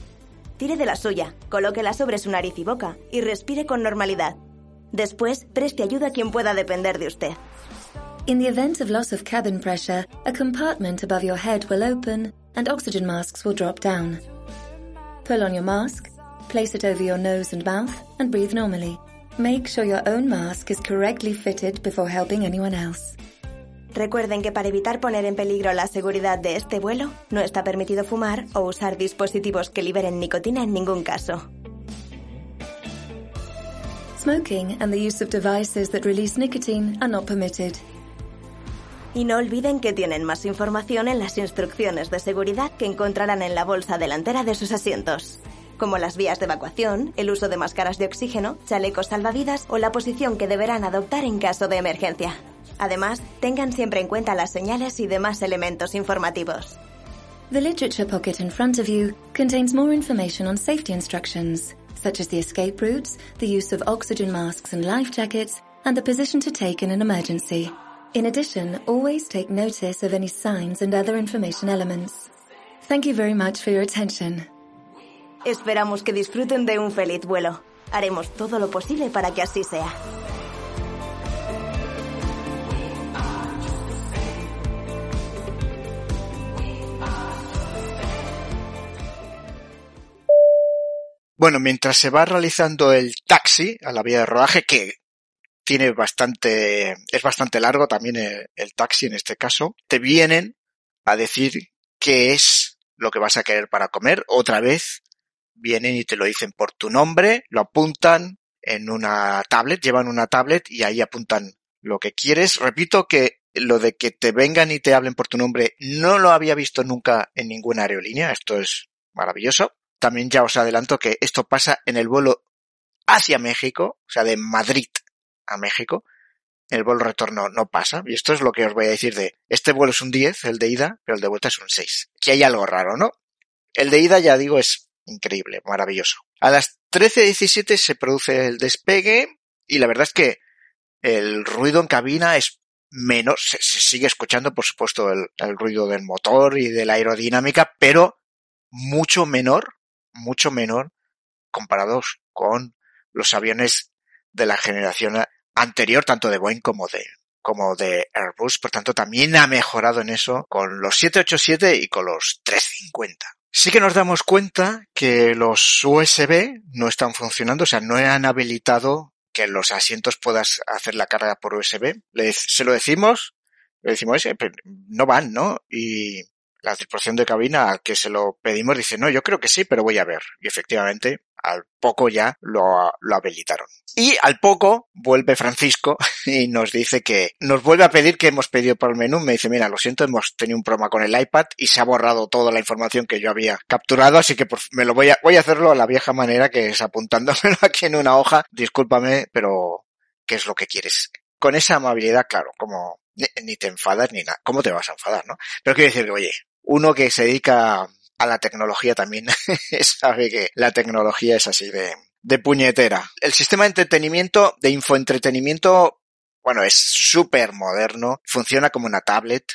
Tire de la suya, colóquela sobre su nariz y boca y respire con normalidad. Después, preste ayuda a quien pueda depender de usted. In the event of loss of cabin pressure, a compartment above your head will open and oxygen masks will drop down. Pull on your mask, place it over your nose and mouth, and breathe normally. Make sure your own mask is correctly fitted before helping anyone else. Recuerden que para evitar poner en peligro la seguridad de este vuelo, no está permitido fumar o usar dispositivos que liberen nicotina en ningún caso. Smoking and the use of devices that release nicotine are not permitted. Y no olviden que tienen más información en las instrucciones de seguridad que encontrarán en la bolsa delantera de sus asientos, como las vías de evacuación, el uso de máscaras de oxígeno, chalecos salvavidas o la posición que deberán adoptar en caso de emergencia. Además, tengan siempre en cuenta las señales y demás elementos informativos. The literature pocket in front of you contains more information on safety instructions, such as the escape routes, the use of oxygen masks and life jackets, and the position to take in an emergency. In addition, always take notice of any signs and other information elements. Thank you very much for your attention. Esperamos que disfruten de un feliz vuelo. Haremos todo lo posible para que así sea. Bueno, mientras se va realizando el taxi a la vía de rodaje, que tiene bastante, es bastante largo también el, taxi en este caso, te vienen a decir qué es lo que vas a querer para comer. Otra vez vienen y te lo dicen por tu nombre, lo apuntan en una tablet, llevan una tablet y ahí apuntan lo que quieres. Repito que lo de que te vengan y te hablen por tu nombre no lo había visto nunca en ninguna aerolínea. Esto es maravilloso. También ya os adelanto que esto pasa en el vuelo hacia México, o sea, de Madrid a México. El vuelo retorno no pasa. Y esto es lo que os voy a decir de, este vuelo es un 10, el de ida, pero el de vuelta es un 6. Que hay algo raro, ¿no? El de ida, ya digo, es increíble, maravilloso. A las 13.17 se produce el despegue y la verdad es que el ruido en cabina es menos, se, sigue escuchando por supuesto el, el, ruido del motor y de la aerodinámica, pero mucho menor, mucho menor comparados con los aviones de la generación anterior, tanto de Boeing como de, como de Airbus. Por tanto, también ha mejorado en eso con los 787 y con los 350. Sí que nos damos cuenta que los USB no están funcionando, o sea, no han habilitado que los asientos puedas hacer la carga por USB. Le, se lo decimos, le decimos, no van, ¿no? Y la tripulación de cabina que se lo pedimos dice, no, yo creo que sí, pero voy a ver. Y efectivamente, al poco ya lo, lo, habilitaron. Y al poco vuelve Francisco *laughs* y nos dice que nos vuelve a pedir que hemos pedido por el menú. Me dice, mira, lo siento, hemos tenido un problema con el iPad y se ha borrado toda la información que yo había capturado, así que me lo voy a, voy a hacerlo a la vieja manera que es apuntándomelo *laughs* aquí en una hoja. Discúlpame, pero ¿qué es lo que quieres? Con esa amabilidad, claro, como ni, ni te enfadas ni nada. ¿Cómo te vas a enfadar, no? Pero quiero decir que, oye, uno que se dedica a la tecnología también *laughs* sabe que la tecnología es así de, de puñetera. El sistema de entretenimiento, de infoentretenimiento, bueno, es súper moderno, funciona como una tablet,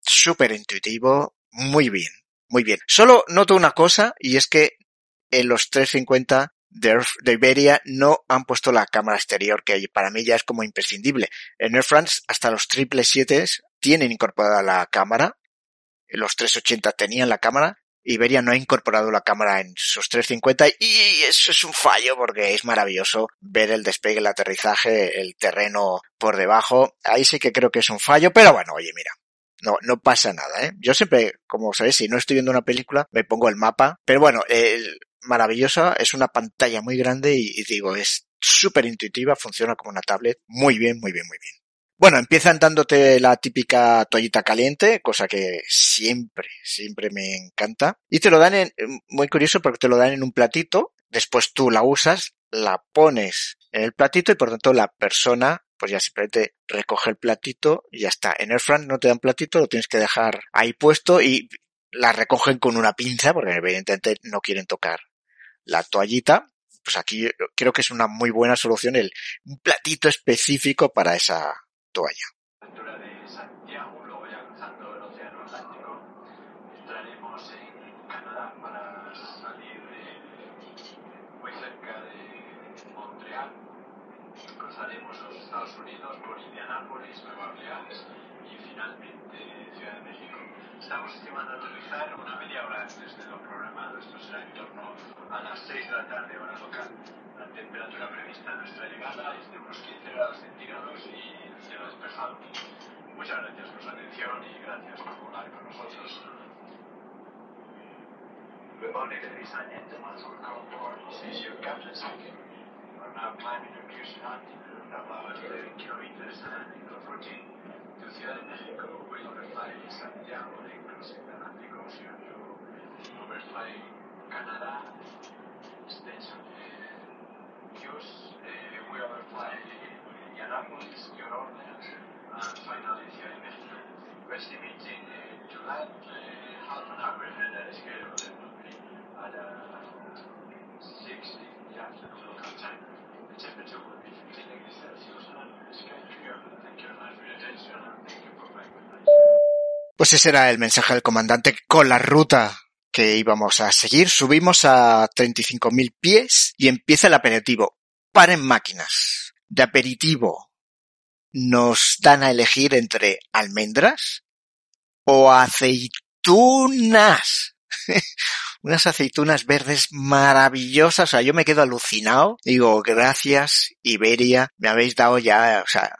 súper intuitivo, muy bien, muy bien. Solo noto una cosa y es que en los 350 de, de Iberia no han puesto la cámara exterior, que para mí ya es como imprescindible. En Air France hasta los triple siete tienen incorporada la cámara, los 380 tenían la cámara, Iberia no ha incorporado la cámara en sus 350 y eso es un fallo porque es maravilloso ver el despegue, el aterrizaje, el terreno por debajo. Ahí sí que creo que es un fallo, pero bueno, oye, mira. No, no pasa nada, ¿eh? Yo siempre, como sabéis, si no estoy viendo una película, me pongo el mapa. Pero bueno, el, maravillosa, es una pantalla muy grande y, y digo, es súper intuitiva, funciona como una tablet, muy bien, muy bien, muy bien. Bueno, empiezan dándote la típica toallita caliente, cosa que siempre, siempre me encanta. Y te lo dan en, muy curioso porque te lo dan en un platito, después tú la usas, la pones en el platito y por tanto la persona pues ya simplemente recoge el platito y ya está. En Air France no te dan platito, lo tienes que dejar ahí puesto y la recogen con una pinza porque evidentemente no quieren tocar la toallita. Pues aquí creo que es una muy buena solución el un platito específico para esa toalla. Good morning, ladies and gentlemen. Welcome aboard. This is your captain speaking. We are now climbing altitude of about 11 kilometers and the 14 to Ciudad de Mexico. We overfly Santiago, the cruising the Atlantic Ocean to overfly Canada, the Union. Uh, we overfly Indianapolis, New Orleans, and finally Ciudad de Mexico. We're estimating uh, land uh, half an hour ahead of schedule. Pues ese era el mensaje del comandante con la ruta que íbamos a seguir. Subimos a 35.000 pies y empieza el aperitivo. Paren máquinas. De aperitivo nos dan a elegir entre almendras o aceitunas. *laughs* Unas aceitunas verdes maravillosas. O sea, yo me quedo alucinado. Digo, gracias Iberia, me habéis dado ya, o sea,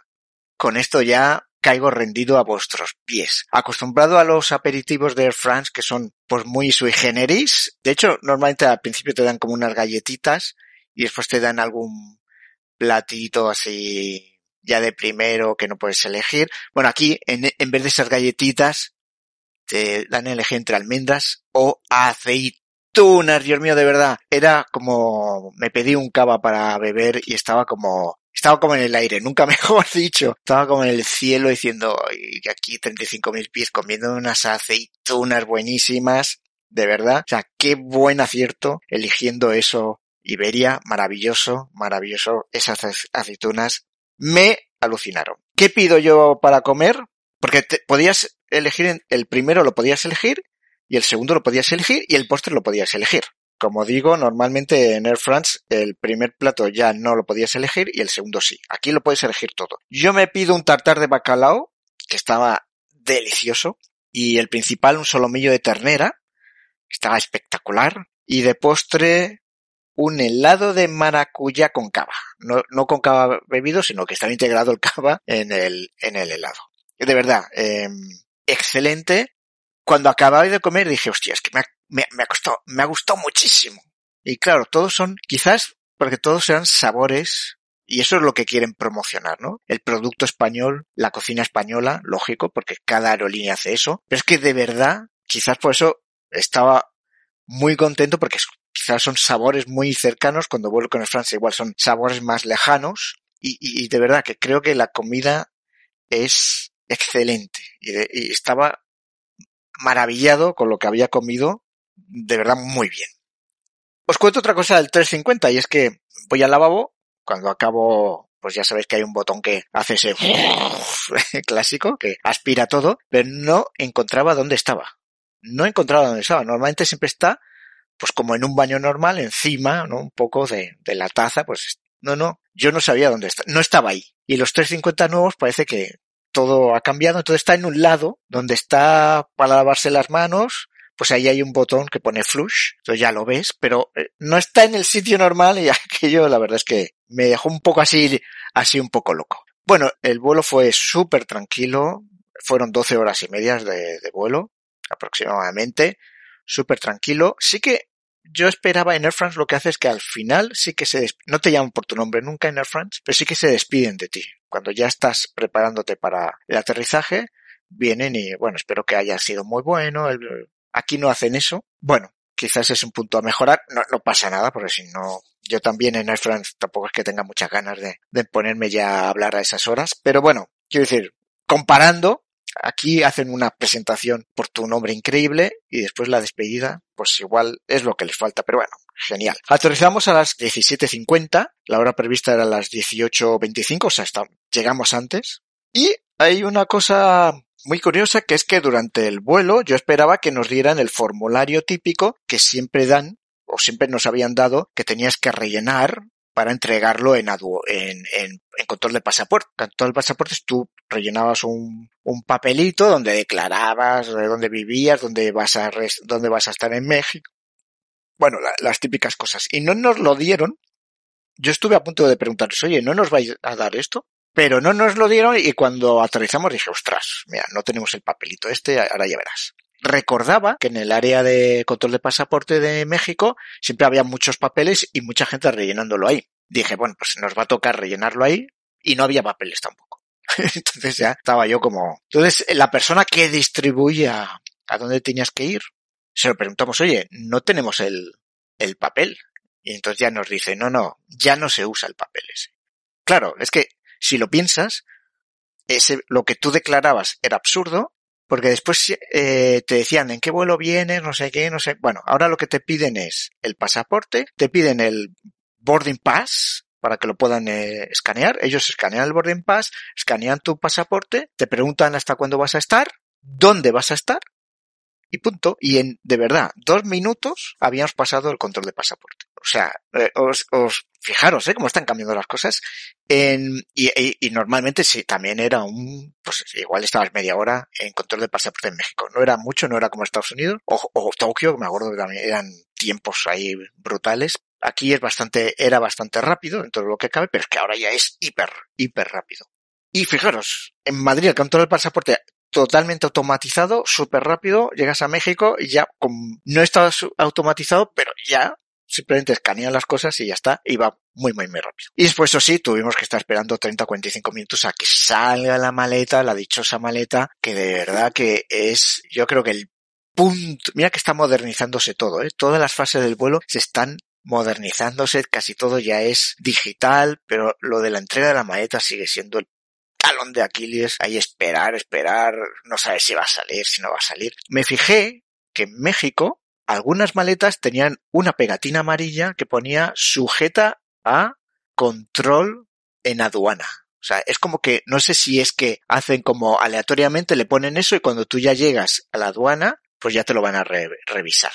con esto ya caigo rendido a vuestros pies. Acostumbrado a los aperitivos de Air France que son pues muy sui generis. De hecho, normalmente al principio te dan como unas galletitas y después te dan algún platito así ya de primero que no puedes elegir. Bueno, aquí en, en vez de esas galletitas te dan a elegir entre almendras o aceitunas. Dios mío, de verdad. Era como me pedí un cava para beber y estaba como estaba como en el aire, nunca *laughs* mejor dicho. Estaba como en el cielo diciendo "Ay, aquí 35.000 pies comiendo unas aceitunas buenísimas. De verdad. O sea, qué buen acierto eligiendo eso. Iberia, maravilloso, maravilloso. Esas ace- aceitunas me alucinaron. ¿Qué pido yo para comer? Porque te- podías elegir, el primero lo podías elegir y el segundo lo podías elegir y el postre lo podías elegir. Como digo, normalmente en Air France el primer plato ya no lo podías elegir y el segundo sí. Aquí lo puedes elegir todo. Yo me pido un tartar de bacalao, que estaba delicioso, y el principal un solomillo de ternera, estaba espectacular, y de postre un helado de maracuyá con cava. No, no con cava bebido, sino que estaba integrado el cava en el, en el helado. De verdad, eh, excelente. Cuando acababa de comer dije, hostia, es que me ha, me, ha costado, me ha gustado muchísimo. Y claro, todos son, quizás porque todos sean sabores, y eso es lo que quieren promocionar, ¿no? El producto español, la cocina española, lógico, porque cada aerolínea hace eso. Pero es que de verdad, quizás por eso estaba muy contento porque quizás son sabores muy cercanos. Cuando vuelvo con el Francia igual son sabores más lejanos. Y- y de verdad que creo que la comida es excelente. Y, y estaba maravillado con lo que había comido. De verdad muy bien. Os cuento otra cosa del 350 y es que voy al lavabo. Cuando acabo, pues ya sabéis que hay un botón que hace ese *laughs* clásico que aspira todo, pero no encontraba dónde estaba. No encontraba dónde estaba. Normalmente siempre está pues como en un baño normal, encima, ¿no? Un poco de, de la taza, pues no, no, yo no sabía dónde está, no estaba ahí. Y los 350 nuevos parece que todo ha cambiado, entonces está en un lado, donde está para lavarse las manos, pues ahí hay un botón que pone flush, entonces ya lo ves, pero eh, no está en el sitio normal y *laughs* aquello la verdad es que me dejó un poco así, así un poco loco. Bueno, el vuelo fue súper tranquilo, fueron 12 horas y medias de, vuelo aproximadamente, súper tranquilo. Sí que yo esperaba en Air France lo que hace es que al final sí que se, no te llaman por tu nombre nunca en Air France, pero sí que se despiden de ti. Cuando ya estás preparándote para el aterrizaje, vienen y, bueno, espero que haya sido muy bueno. Aquí no hacen eso. Bueno, quizás es un punto a mejorar. No, pasa nada, porque si no, yo también en Air France tampoco es que tenga muchas ganas de ponerme ya a hablar a esas horas. Pero bueno, quiero decir, comparando, aquí hacen una presentación por tu nombre increíble y después la despedida, pues igual es lo que les falta, pero bueno, genial. Aterrizamos a las 17.50, la hora prevista era las 18.25, o sea, está, llegamos antes. Y hay una cosa muy curiosa que es que durante el vuelo yo esperaba que nos dieran el formulario típico que siempre dan o siempre nos habían dado que tenías que rellenar para entregarlo en, en, control de pasaporte. Control de pasaportes tú rellenabas un, papelito donde declarabas de dónde vivías, dónde vas a, dónde vas a estar en México. Bueno, la, las típicas cosas. Y no nos lo dieron. Yo estuve a punto de preguntarles, oye, ¿no nos vais a dar esto? Pero no nos lo dieron y cuando aterrizamos dije, ostras, mira, no tenemos el papelito este, ahora ya verás recordaba que en el área de control de pasaporte de México siempre había muchos papeles y mucha gente rellenándolo ahí. Dije, bueno, pues nos va a tocar rellenarlo ahí y no había papeles tampoco. *laughs* Entonces ya estaba yo como... Entonces la persona que distribuía a dónde tenías que ir, se lo preguntamos, oye, no tenemos el, el papel. Y entonces ya nos dice, no, no, ya no se usa el papel ese. Claro, es que si lo piensas, ese, lo que tú declarabas era absurdo porque después eh, te decían en qué vuelo vienes, no sé qué, no sé. Bueno, ahora lo que te piden es el pasaporte, te piden el boarding pass para que lo puedan eh, escanear. Ellos escanean el boarding pass, escanean tu pasaporte, te preguntan hasta cuándo vas a estar, dónde vas a estar y punto. Y en, de verdad, dos minutos habíamos pasado el control de pasaporte. O sea, eh, os, os, fijaros, ¿eh? Cómo están cambiando las cosas. En, y, y, y, normalmente sí, también era un, pues igual estabas media hora en control de pasaporte en México. No era mucho, no era como Estados Unidos. O, o Tokio, me acuerdo que también eran tiempos ahí brutales. Aquí es bastante, era bastante rápido dentro de lo que cabe, pero es que ahora ya es hiper, hiper rápido. Y fijaros, en Madrid el control del pasaporte totalmente automatizado, súper rápido, llegas a México y ya no está automatizado, pero ya simplemente escanean las cosas y ya está, y va muy, muy, muy rápido. Y después, eso sí, tuvimos que estar esperando 30 o 45 minutos a que salga la maleta, la dichosa maleta, que de verdad que es, yo creo que el punto, mira que está modernizándose todo, ¿eh? Todas las fases del vuelo se están modernizándose, casi todo ya es digital, pero lo de la entrega de la maleta sigue siendo el talón de Aquiles, ahí esperar, esperar, no sabes si va a salir, si no va a salir. Me fijé que en México algunas maletas tenían una pegatina amarilla que ponía sujeta a control en aduana. O sea, es como que, no sé si es que hacen como aleatoriamente, le ponen eso y cuando tú ya llegas a la aduana, pues ya te lo van a re revisar.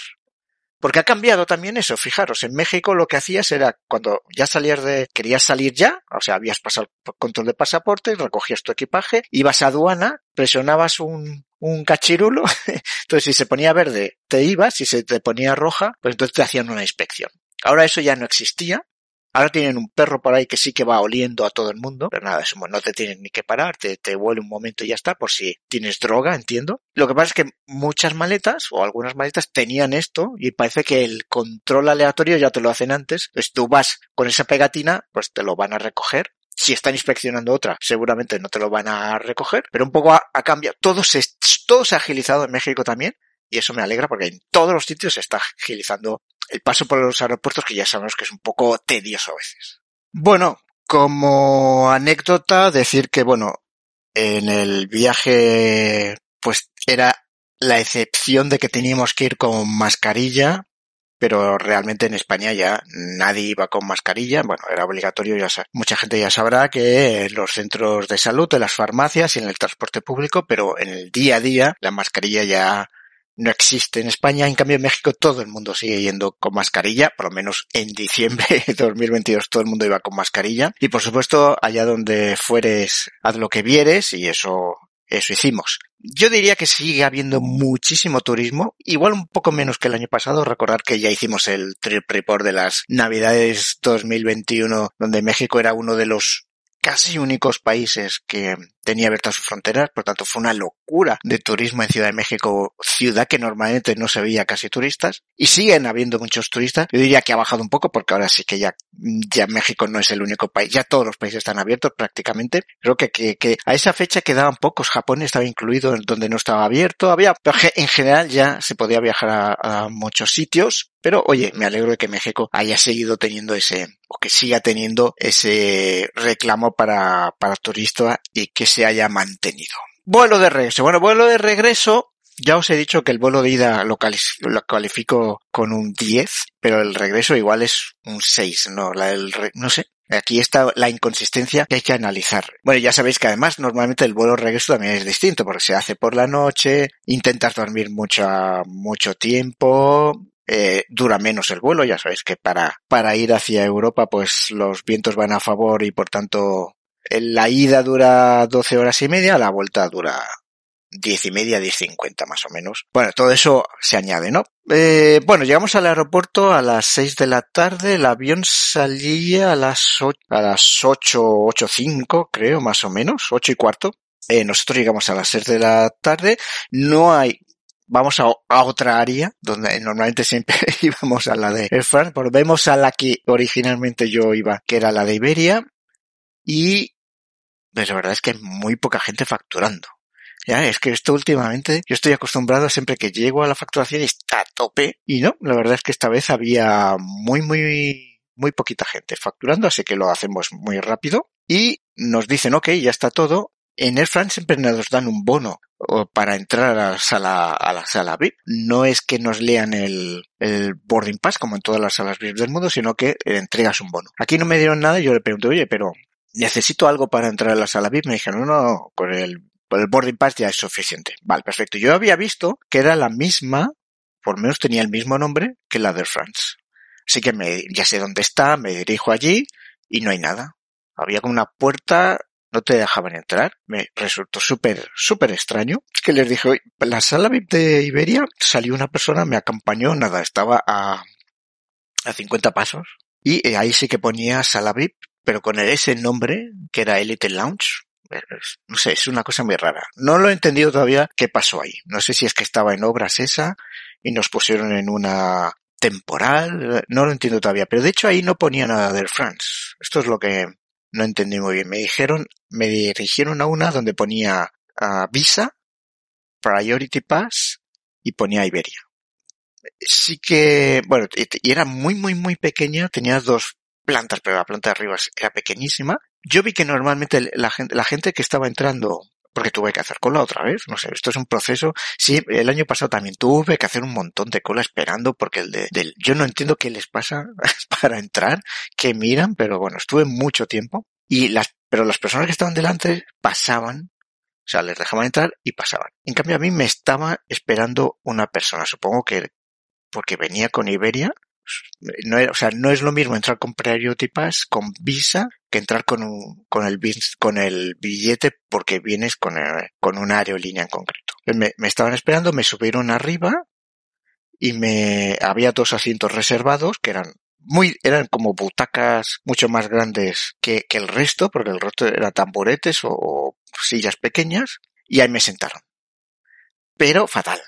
Porque ha cambiado también eso, fijaros, en México lo que hacías era cuando ya salías de, querías salir ya, o sea, habías pasado control de pasaporte, recogías tu equipaje, ibas a aduana, presionabas un, un cachirulo, *laughs* entonces si se ponía verde te ibas, si se te ponía roja, pues entonces te hacían una inspección. Ahora eso ya no existía, Ahora tienen un perro por ahí que sí que va oliendo a todo el mundo, pero nada, no te tienen ni que parar, te, te huele un momento y ya está, por si tienes droga, entiendo. Lo que pasa es que muchas maletas, o algunas maletas, tenían esto, y parece que el control aleatorio ya te lo hacen antes. Entonces tú vas con esa pegatina, pues te lo van a recoger. Si están inspeccionando otra, seguramente no te lo van a recoger, pero un poco a, a cambio, todo se, todo se ha agilizado en México también, y eso me alegra porque en todos los sitios se está agilizando el paso por los aeropuertos que ya sabemos que es un poco tedioso a veces. Bueno, como anécdota decir que bueno, en el viaje pues era la excepción de que teníamos que ir con mascarilla, pero realmente en España ya nadie iba con mascarilla, bueno, era obligatorio, ya mucha gente ya sabrá que en los centros de salud, en las farmacias y en el transporte público, pero en el día a día la mascarilla ya no existe en España, en cambio en México todo el mundo sigue yendo con mascarilla, por lo menos en diciembre de 2022 todo el mundo iba con mascarilla y por supuesto allá donde fueres haz lo que vieres y eso eso hicimos. Yo diría que sigue habiendo muchísimo turismo, igual un poco menos que el año pasado. Recordar que ya hicimos el trip report de las Navidades 2021, donde México era uno de los casi únicos países que tenía abiertas sus fronteras, por tanto fue una locura de turismo en Ciudad de México, ciudad que normalmente no se veía casi turistas, y siguen habiendo muchos turistas. Yo diría que ha bajado un poco porque ahora sí que ya, ya México no es el único país, ya todos los países están abiertos prácticamente. Creo que, que, que a esa fecha quedaban pocos, Japón estaba incluido donde no estaba abierto, había, en general ya se podía viajar a, a muchos sitios, pero oye, me alegro de que México haya seguido teniendo ese, o que siga teniendo ese reclamo para, para turistas y que se haya mantenido. Vuelo de regreso. Bueno, vuelo de regreso. Ya os he dicho que el vuelo de ida lo, califico con un 10, pero el regreso igual es un 6, no, la no sé, Aquí está la inconsistencia que hay que analizar. Bueno, ya sabéis que además normalmente el vuelo de regreso también es distinto porque se hace por la noche, intentas dormir mucho, mucho tiempo, eh, dura menos el vuelo. Ya sabéis que para, para ir hacia Europa, pues los vientos van a favor y por tanto la ida dura 12 horas y media, la vuelta dura 10 y media, 10 cincuenta más o menos. Bueno, todo eso se añade, ¿no? Eh, bueno, llegamos al aeropuerto a las 6 de la tarde, el avión salía a las 8, a las 8, 8 5, creo, más o menos, 8 y cuarto. Eh, nosotros llegamos a las 6 de la tarde, no hay vamos a, a, otra área donde normalmente siempre *laughs* íbamos a la de Air France, volvemos a la que originalmente yo iba, que era la de Iberia, y pues la verdad es que hay muy poca gente facturando. Ya, es que esto últimamente, yo estoy acostumbrado siempre que llego a la facturación está a tope, y no, la verdad es que esta vez había muy, muy, muy poquita gente facturando, así que lo hacemos muy rápido, y nos dicen, ok, ya está todo, en Air France siempre nos dan un bono para entrar a la sala, a la sala VIP. No es que nos lean el, el boarding pass como en todas las salas VIP del mundo, sino que entregas un bono. Aquí no me dieron nada y yo le pregunté, oye, pero necesito algo para entrar a la sala VIP. Me dijeron, no, no, con el, el boarding pass ya es suficiente. Vale, perfecto. Yo había visto que era la misma, por menos tenía el mismo nombre que la de France. Así que ya sé dónde está, me dirijo allí y no hay nada. Había como una puerta no te dejaban entrar. Me resultó súper, súper extraño. Es que les dije, la sala VIP de Iberia salió una persona, me acompañó, nada, estaba a, a 50 pasos. Y eh, ahí sí que ponía sala VIP, pero con ese nombre, que era Elite Lounge. No sé, es una cosa muy rara. No lo he entendido todavía qué pasó ahí. No sé si es que estaba en obras esa y nos pusieron en una temporal, no lo entiendo todavía, pero de hecho ahí no ponía nada de Air France. Esto es lo que no entendí muy bien. Me dijeron, me dirigieron a una donde ponía Visa, Priority Pass y ponía Iberia. Sí que, bueno, y era muy, muy, muy pequeña, tenía dos plantas, pero la planta de arriba era pequeñísima. Yo vi que normalmente la gente, la gente que estaba entrando porque tuve que hacer cola otra vez. No sé, esto es un proceso. Sí, el año pasado también tuve que hacer un montón de cola esperando porque el de, del, yo no entiendo qué les pasa *laughs* para entrar, que miran, pero bueno, estuve mucho tiempo y las, pero las personas que estaban delante pasaban, o sea, les dejaban entrar y pasaban. En cambio a mí me estaba esperando una persona, supongo que porque venía con Iberia, no o sea, no es lo mismo entrar con Priority Pass, con Visa, que entrar con un, con el, con el billete porque vienes con, el, con una aerolínea en concreto. Me, me estaban esperando, me subieron arriba y me, había dos asientos reservados que eran muy, eran como butacas mucho más grandes que, que el resto, porque el resto eran tamboretes o, o sillas pequeñas, y ahí me sentaron. Pero fatal.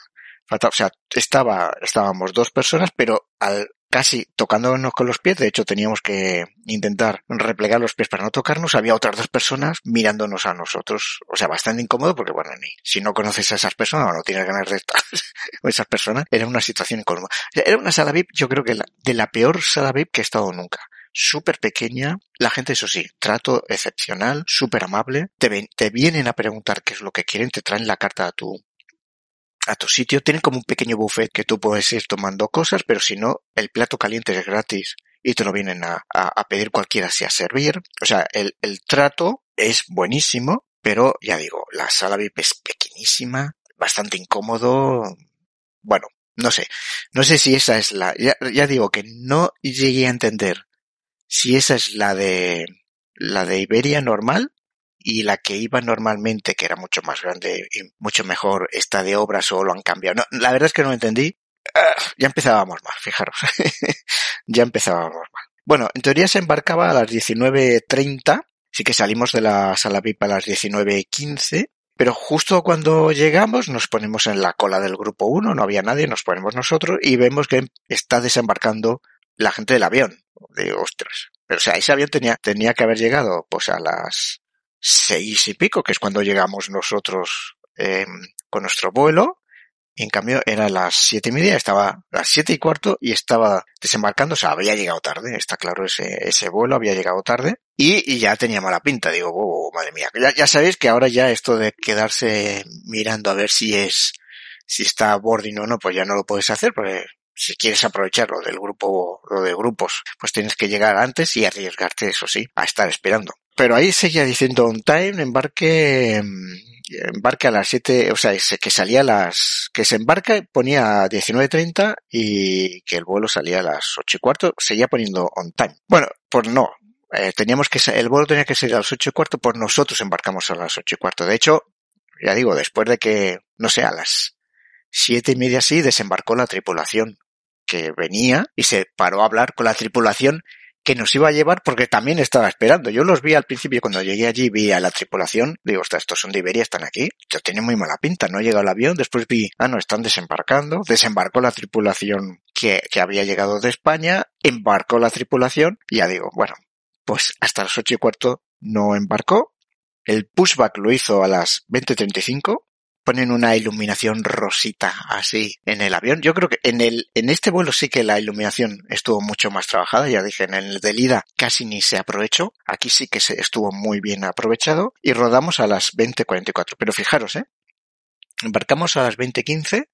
Fatal. O sea, estaba, estábamos dos personas, pero al casi tocándonos con los pies, de hecho teníamos que intentar replegar los pies para no tocarnos, había otras dos personas mirándonos a nosotros, o sea, bastante incómodo porque bueno, ni, si no conoces a esas personas o no tienes ganas de estar *laughs* con esas personas, era una situación incómoda. Era una sala VIP, yo creo que la, de la peor sala VIP que he estado nunca. Súper pequeña, la gente eso sí, trato excepcional, súper amable, te, ven, te vienen a preguntar qué es lo que quieren, te traen la carta a tu, a tu sitio. Tienen como un pequeño buffet que tú puedes ir tomando cosas, pero si no, el plato caliente es gratis y te lo vienen a, a, a pedir cualquiera si a servir. O sea, el, el trato es buenísimo, pero ya digo, la sala VIP es pequeñísima, bastante incómodo. Bueno, no sé. No sé si esa es la, ya, ya digo que no llegué a entender si esa es la de, la de Iberia normal y la que iba normalmente, que era mucho más grande y mucho mejor, está de obras o lo han cambiado. No, la verdad es que no entendí. Uh, ya empezábamos mal, fijaros. *laughs* ya empezábamos mal. Bueno, en teoría se embarcaba a las 19.30 Sí que salimos de la sala VIP a las 19.15, pero justo cuando llegamos nos ponemos en la cola del grupo 1, no había nadie, nos ponemos nosotros y vemos que está desembarcando la gente del avión. Digo, ostras. Pero o sea, ese avión tenía, tenía que haber llegado pues a las seis y pico, que es cuando llegamos nosotros eh, con nuestro vuelo. En cambio era las siete y media, estaba las siete y cuarto y estaba desembarcando, o sea, había llegado tarde, está claro, ese, ese vuelo había llegado tarde y, ya tenía mala pinta, digo, madre mía, ya, ya sabéis que ahora ya esto de quedarse mirando a ver si es, si está boarding o no, pues ya no lo puedes hacer, porque si quieres aprovechar lo del grupo, lo de grupos, pues tienes que llegar antes y arriesgarte, eso sí, a estar esperando. Pero ahí seguía diciendo on time, embarque, embarque a las 7, o sea, que salía a las, que se embarca ponía 19.30 y que el vuelo salía a las 8 y cuarto, seguía poniendo on time. Bueno, pues no. Eh, teníamos que, el vuelo tenía que salir a las 8 y cuarto, pues nosotros embarcamos a las 8 y cuarto. De hecho, ya digo, después de que, no sé, a las siete y media sí desembarcó la tripulación que venía y se paró a hablar con la tripulación que nos iba a llevar porque también estaba esperando. Yo los vi al principio cuando llegué allí, vi a la tripulación, digo, estos son de Iberia, están aquí. Yo tiene muy mala pinta, no llega el avión, después vi, ah, no, están desembarcando. Desembarcó la tripulación que, que había llegado de España, embarcó la tripulación y ya digo, bueno, pues hasta las ocho y cuarto no embarcó. El pushback lo hizo a las 20.35 ponen una iluminación rosita así en el avión. Yo creo que en el, en este vuelo sí que la iluminación estuvo mucho más trabajada. Ya dije, en el del ida casi ni se aprovechó. Aquí sí que se estuvo muy bien aprovechado y rodamos a las 20.44. Pero fijaros, eh. Embarcamos a las 20.15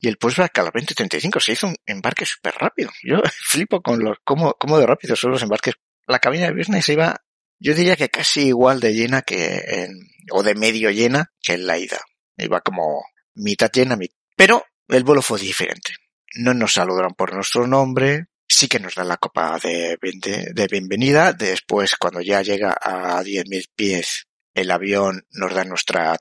y el pushback a las 20.35 se hizo un embarque súper rápido. Yo *laughs* flipo con los, cómo, cómo de rápido son los embarques. La cabina de business iba yo diría que casi igual de llena que en, o de medio llena que en la ida. Iba como mitad llena, mitad. Pero el vuelo fue diferente. No nos saludaron por nuestro nombre, sí que nos dan la copa de, bienvenida. Después, cuando ya llega a 10.000 pies, el avión nos da nuestra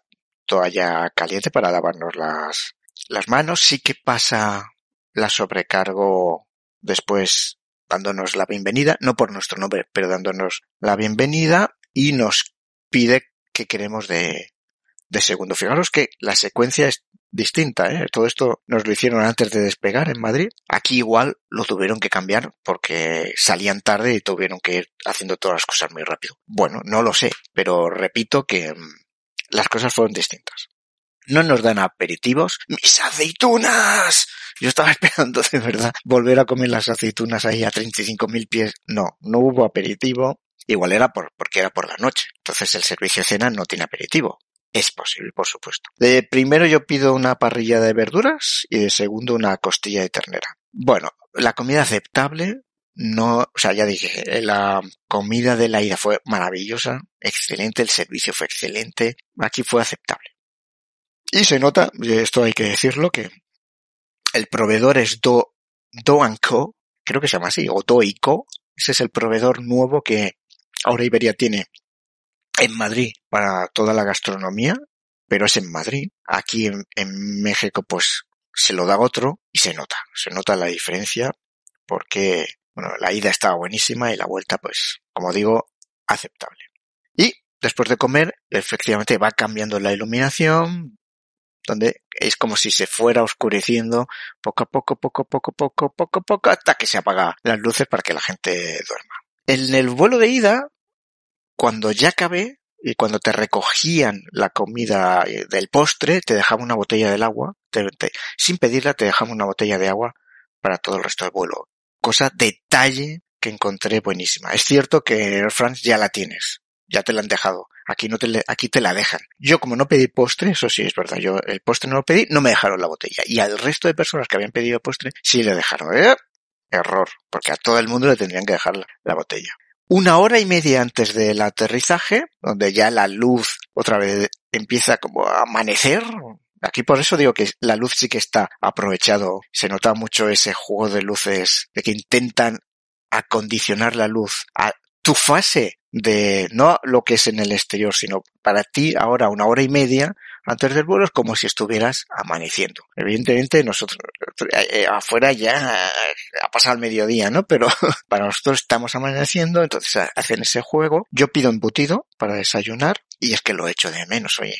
toalla caliente para lavarnos las, las manos. Sí que pasa la sobrecargo después dándonos la bienvenida, no por nuestro nombre, pero dándonos la bienvenida y nos pide que queremos de, de segundo. Fijaros que la secuencia es distinta, ¿eh? Todo esto nos lo hicieron antes de despegar en Madrid. Aquí igual lo tuvieron que cambiar porque salían tarde y tuvieron que ir haciendo todas las cosas muy rápido. Bueno, no lo sé, pero repito que mm, las cosas fueron distintas. No nos dan aperitivos. ¡Mis aceitunas! Yo estaba *laughs* esperando de verdad volver a comer las aceitunas ahí a 35.000 pies. No, no hubo aperitivo. Igual era por, porque era por la noche. Entonces el servicio de cena no tiene aperitivo. Es posible, por supuesto. De primero yo pido una parrilla de verduras y de segundo una costilla de ternera. Bueno, la comida aceptable, no, o sea, ya dije, la comida de la ida fue maravillosa, excelente, el servicio fue excelente, aquí fue aceptable. Y se nota, esto hay que decirlo, que el proveedor es Do, Do Co, creo que se llama así, o Do Co. Ese es el proveedor nuevo que ahora Iberia tiene en Madrid para toda la gastronomía, pero es en Madrid. Aquí en, en México pues se lo da otro y se nota, se nota la diferencia porque bueno, la ida estaba buenísima y la vuelta pues, como digo, aceptable. Y después de comer, efectivamente va cambiando la iluminación, donde es como si se fuera oscureciendo poco a poco, poco a poco, poco, poco a poco, hasta que se apaga las luces para que la gente duerma. En el vuelo de ida, cuando ya acabé, y cuando te recogían la comida del postre, te dejaban una botella del agua, sin pedirla te dejaban una botella de agua para todo el resto del vuelo. Cosa, detalle que encontré buenísima. Es cierto que Air France ya la tienes, ya te la han dejado. Aquí no te, aquí te la dejan. Yo como no pedí postre, eso sí es verdad, yo el postre no lo pedí, no me dejaron la botella. Y al resto de personas que habían pedido postre, sí le dejaron. ¿Eh? Error, porque a todo el mundo le tendrían que dejar la, la botella. Una hora y media antes del aterrizaje, donde ya la luz otra vez empieza como a amanecer, Aquí por eso digo que la luz sí que está aprovechado. Se nota mucho ese juego de luces de que intentan acondicionar la luz a tu fase de no lo que es en el exterior, sino para ti ahora una hora y media antes del vuelo es como si estuvieras amaneciendo. Evidentemente nosotros, eh, afuera ya ha pasado el mediodía, ¿no? Pero *laughs* para nosotros estamos amaneciendo, entonces hacen ese juego. Yo pido embutido para desayunar y es que lo echo de menos, oye.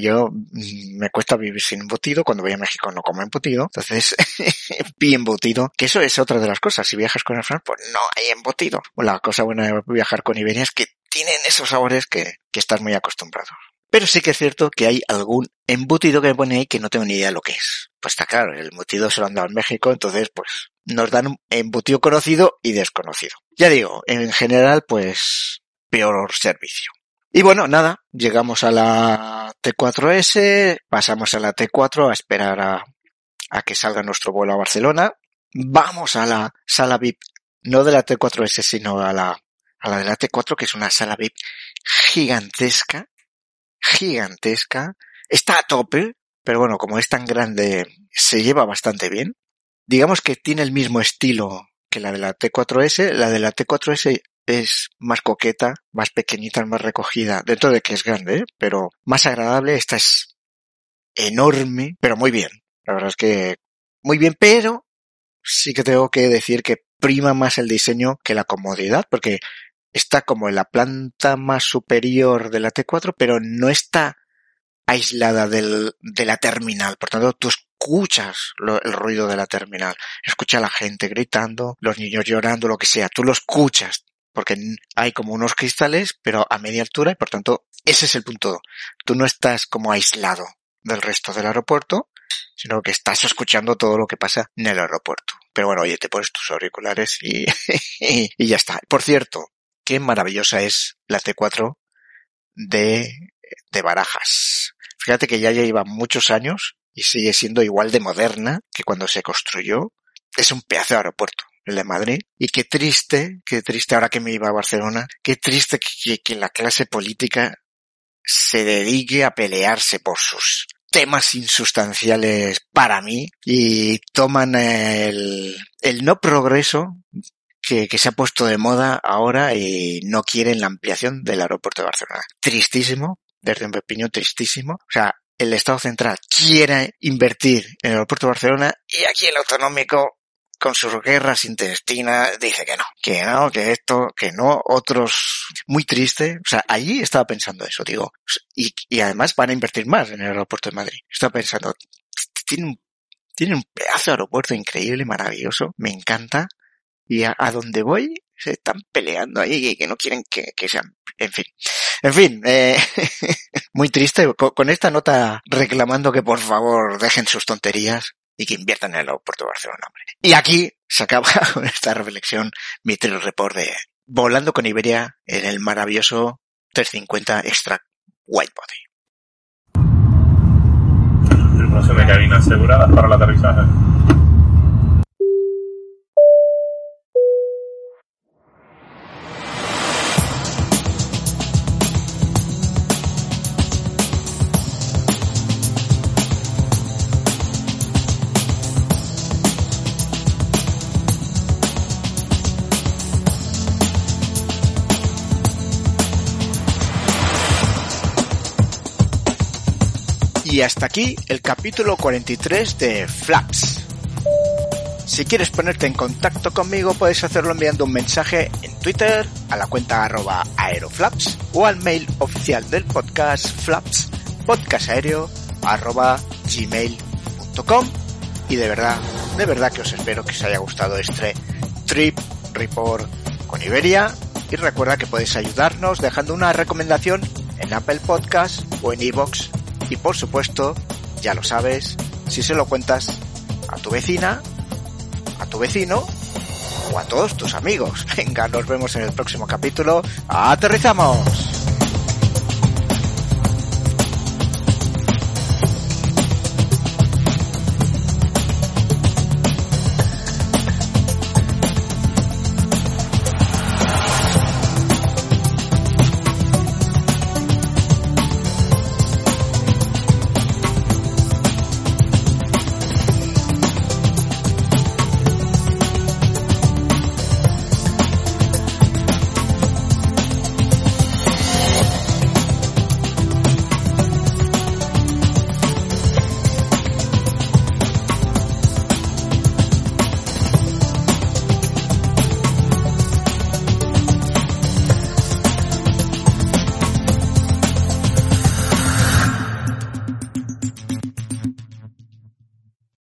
Yo mm, me cuesta vivir sin embutido, cuando voy a México no como embutido, entonces *laughs* pi embutido, que eso es otra de las cosas. Si viajas con el Fran, pues no hay embutido. La cosa buena de viajar con Iberia es que tienen esos sabores que estás muy acostumbrado. Pero sí que es cierto que hay algún embutido que me pone ahí que no tengo ni idea de lo que es. Pues está claro, el embutido se lo han dado en México, entonces pues nos dan un embutido conocido y desconocido. Ya digo, en general pues peor servicio. Y bueno, nada, llegamos a la T4S, pasamos a la T4 a esperar a, que salga nuestro vuelo a Barcelona. Vamos a la sala VIP, no de la T4S, sino a la de la T4, que es una sala VIP gigantesca, gigantesca. Está a tope, pero bueno, como es tan grande, se lleva bastante bien. Digamos que tiene el mismo estilo que la de la T4S. La de la T4S es más coqueta, más pequeñita, más recogida, dentro de que es grande, ¿eh? pero más agradable. Esta es enorme, pero muy bien. La verdad es que muy bien, pero sí que tengo que decir que prima más el diseño que la comodidad, porque está como en la planta más superior de la T4, pero no está aislada del, de la terminal. Por tanto, tú escuchas el ruido de la terminal. Escucha a la gente gritando, los niños llorando, lo que sea. Tú lo escuchas porque hay como unos cristales, pero a media altura y por tanto ese es el punto. Tú no estás como aislado del resto del aeropuerto, sino que estás escuchando todo lo que pasa en el aeropuerto. Pero bueno, oye, te pones tus auriculares y *laughs* ya está. Por cierto, qué maravillosa es la T4 de, de Barajas. Fíjate que ya lleva muchos años y sigue siendo igual de moderna que cuando se construyó. Es un pedazo de aeropuerto el de Madrid. Y qué triste, qué triste ahora que me iba a Barcelona, qué triste que, que la clase política se dedique a pelearse por sus temas insustanciales para mí y toman el, el no progreso que, se ha puesto de moda ahora y no quieren la ampliación del aeropuerto de Barcelona. Tristísimo, desde mi opinión tristísimo. O sea, el Estado central quiere invertir en el aeropuerto de Barcelona y aquí el autonómico con sus guerras intestinas dice que no, que no, que esto, que no, otros muy triste. O sea, allí estaba pensando eso, digo, y, y además van a invertir más en el aeropuerto de Madrid. Estaba pensando, tiene un, tiene un pedazo de aeropuerto increíble, maravilloso, me encanta, y a, a donde voy se están peleando ahí y que no quieren que, que sean, en fin. En fin, eh, *laughs* muy triste con, esta nota reclamando que por favor dejen sus tonterías y que inviertan en el aeropuerto Barcelona. Hombre. Y aquí se acaba *laughs* con esta reflexión mi trail report de volando con Iberia en el maravilloso 350 Extra Whitebody. Tripulación de cabina asegurada para el aterrizaje. Y hasta aquí el capítulo 43 de Flaps. Si quieres ponerte en contacto conmigo puedes hacerlo enviando un mensaje en Twitter a la cuenta arroba aeroflaps o al mail oficial del podcast flaps podcastaéreo arroba gmail.com y de verdad, de verdad que os espero que os haya gustado este trip report con Iberia. Y recuerda que podéis ayudarnos dejando una recomendación en Apple Podcast o en iVoox y por supuesto, ya lo sabes, si se lo cuentas a tu vecina, a tu vecino o a todos tus amigos. *laughs* Venga, nos vemos en el próximo capítulo. ¡Aterrizamos!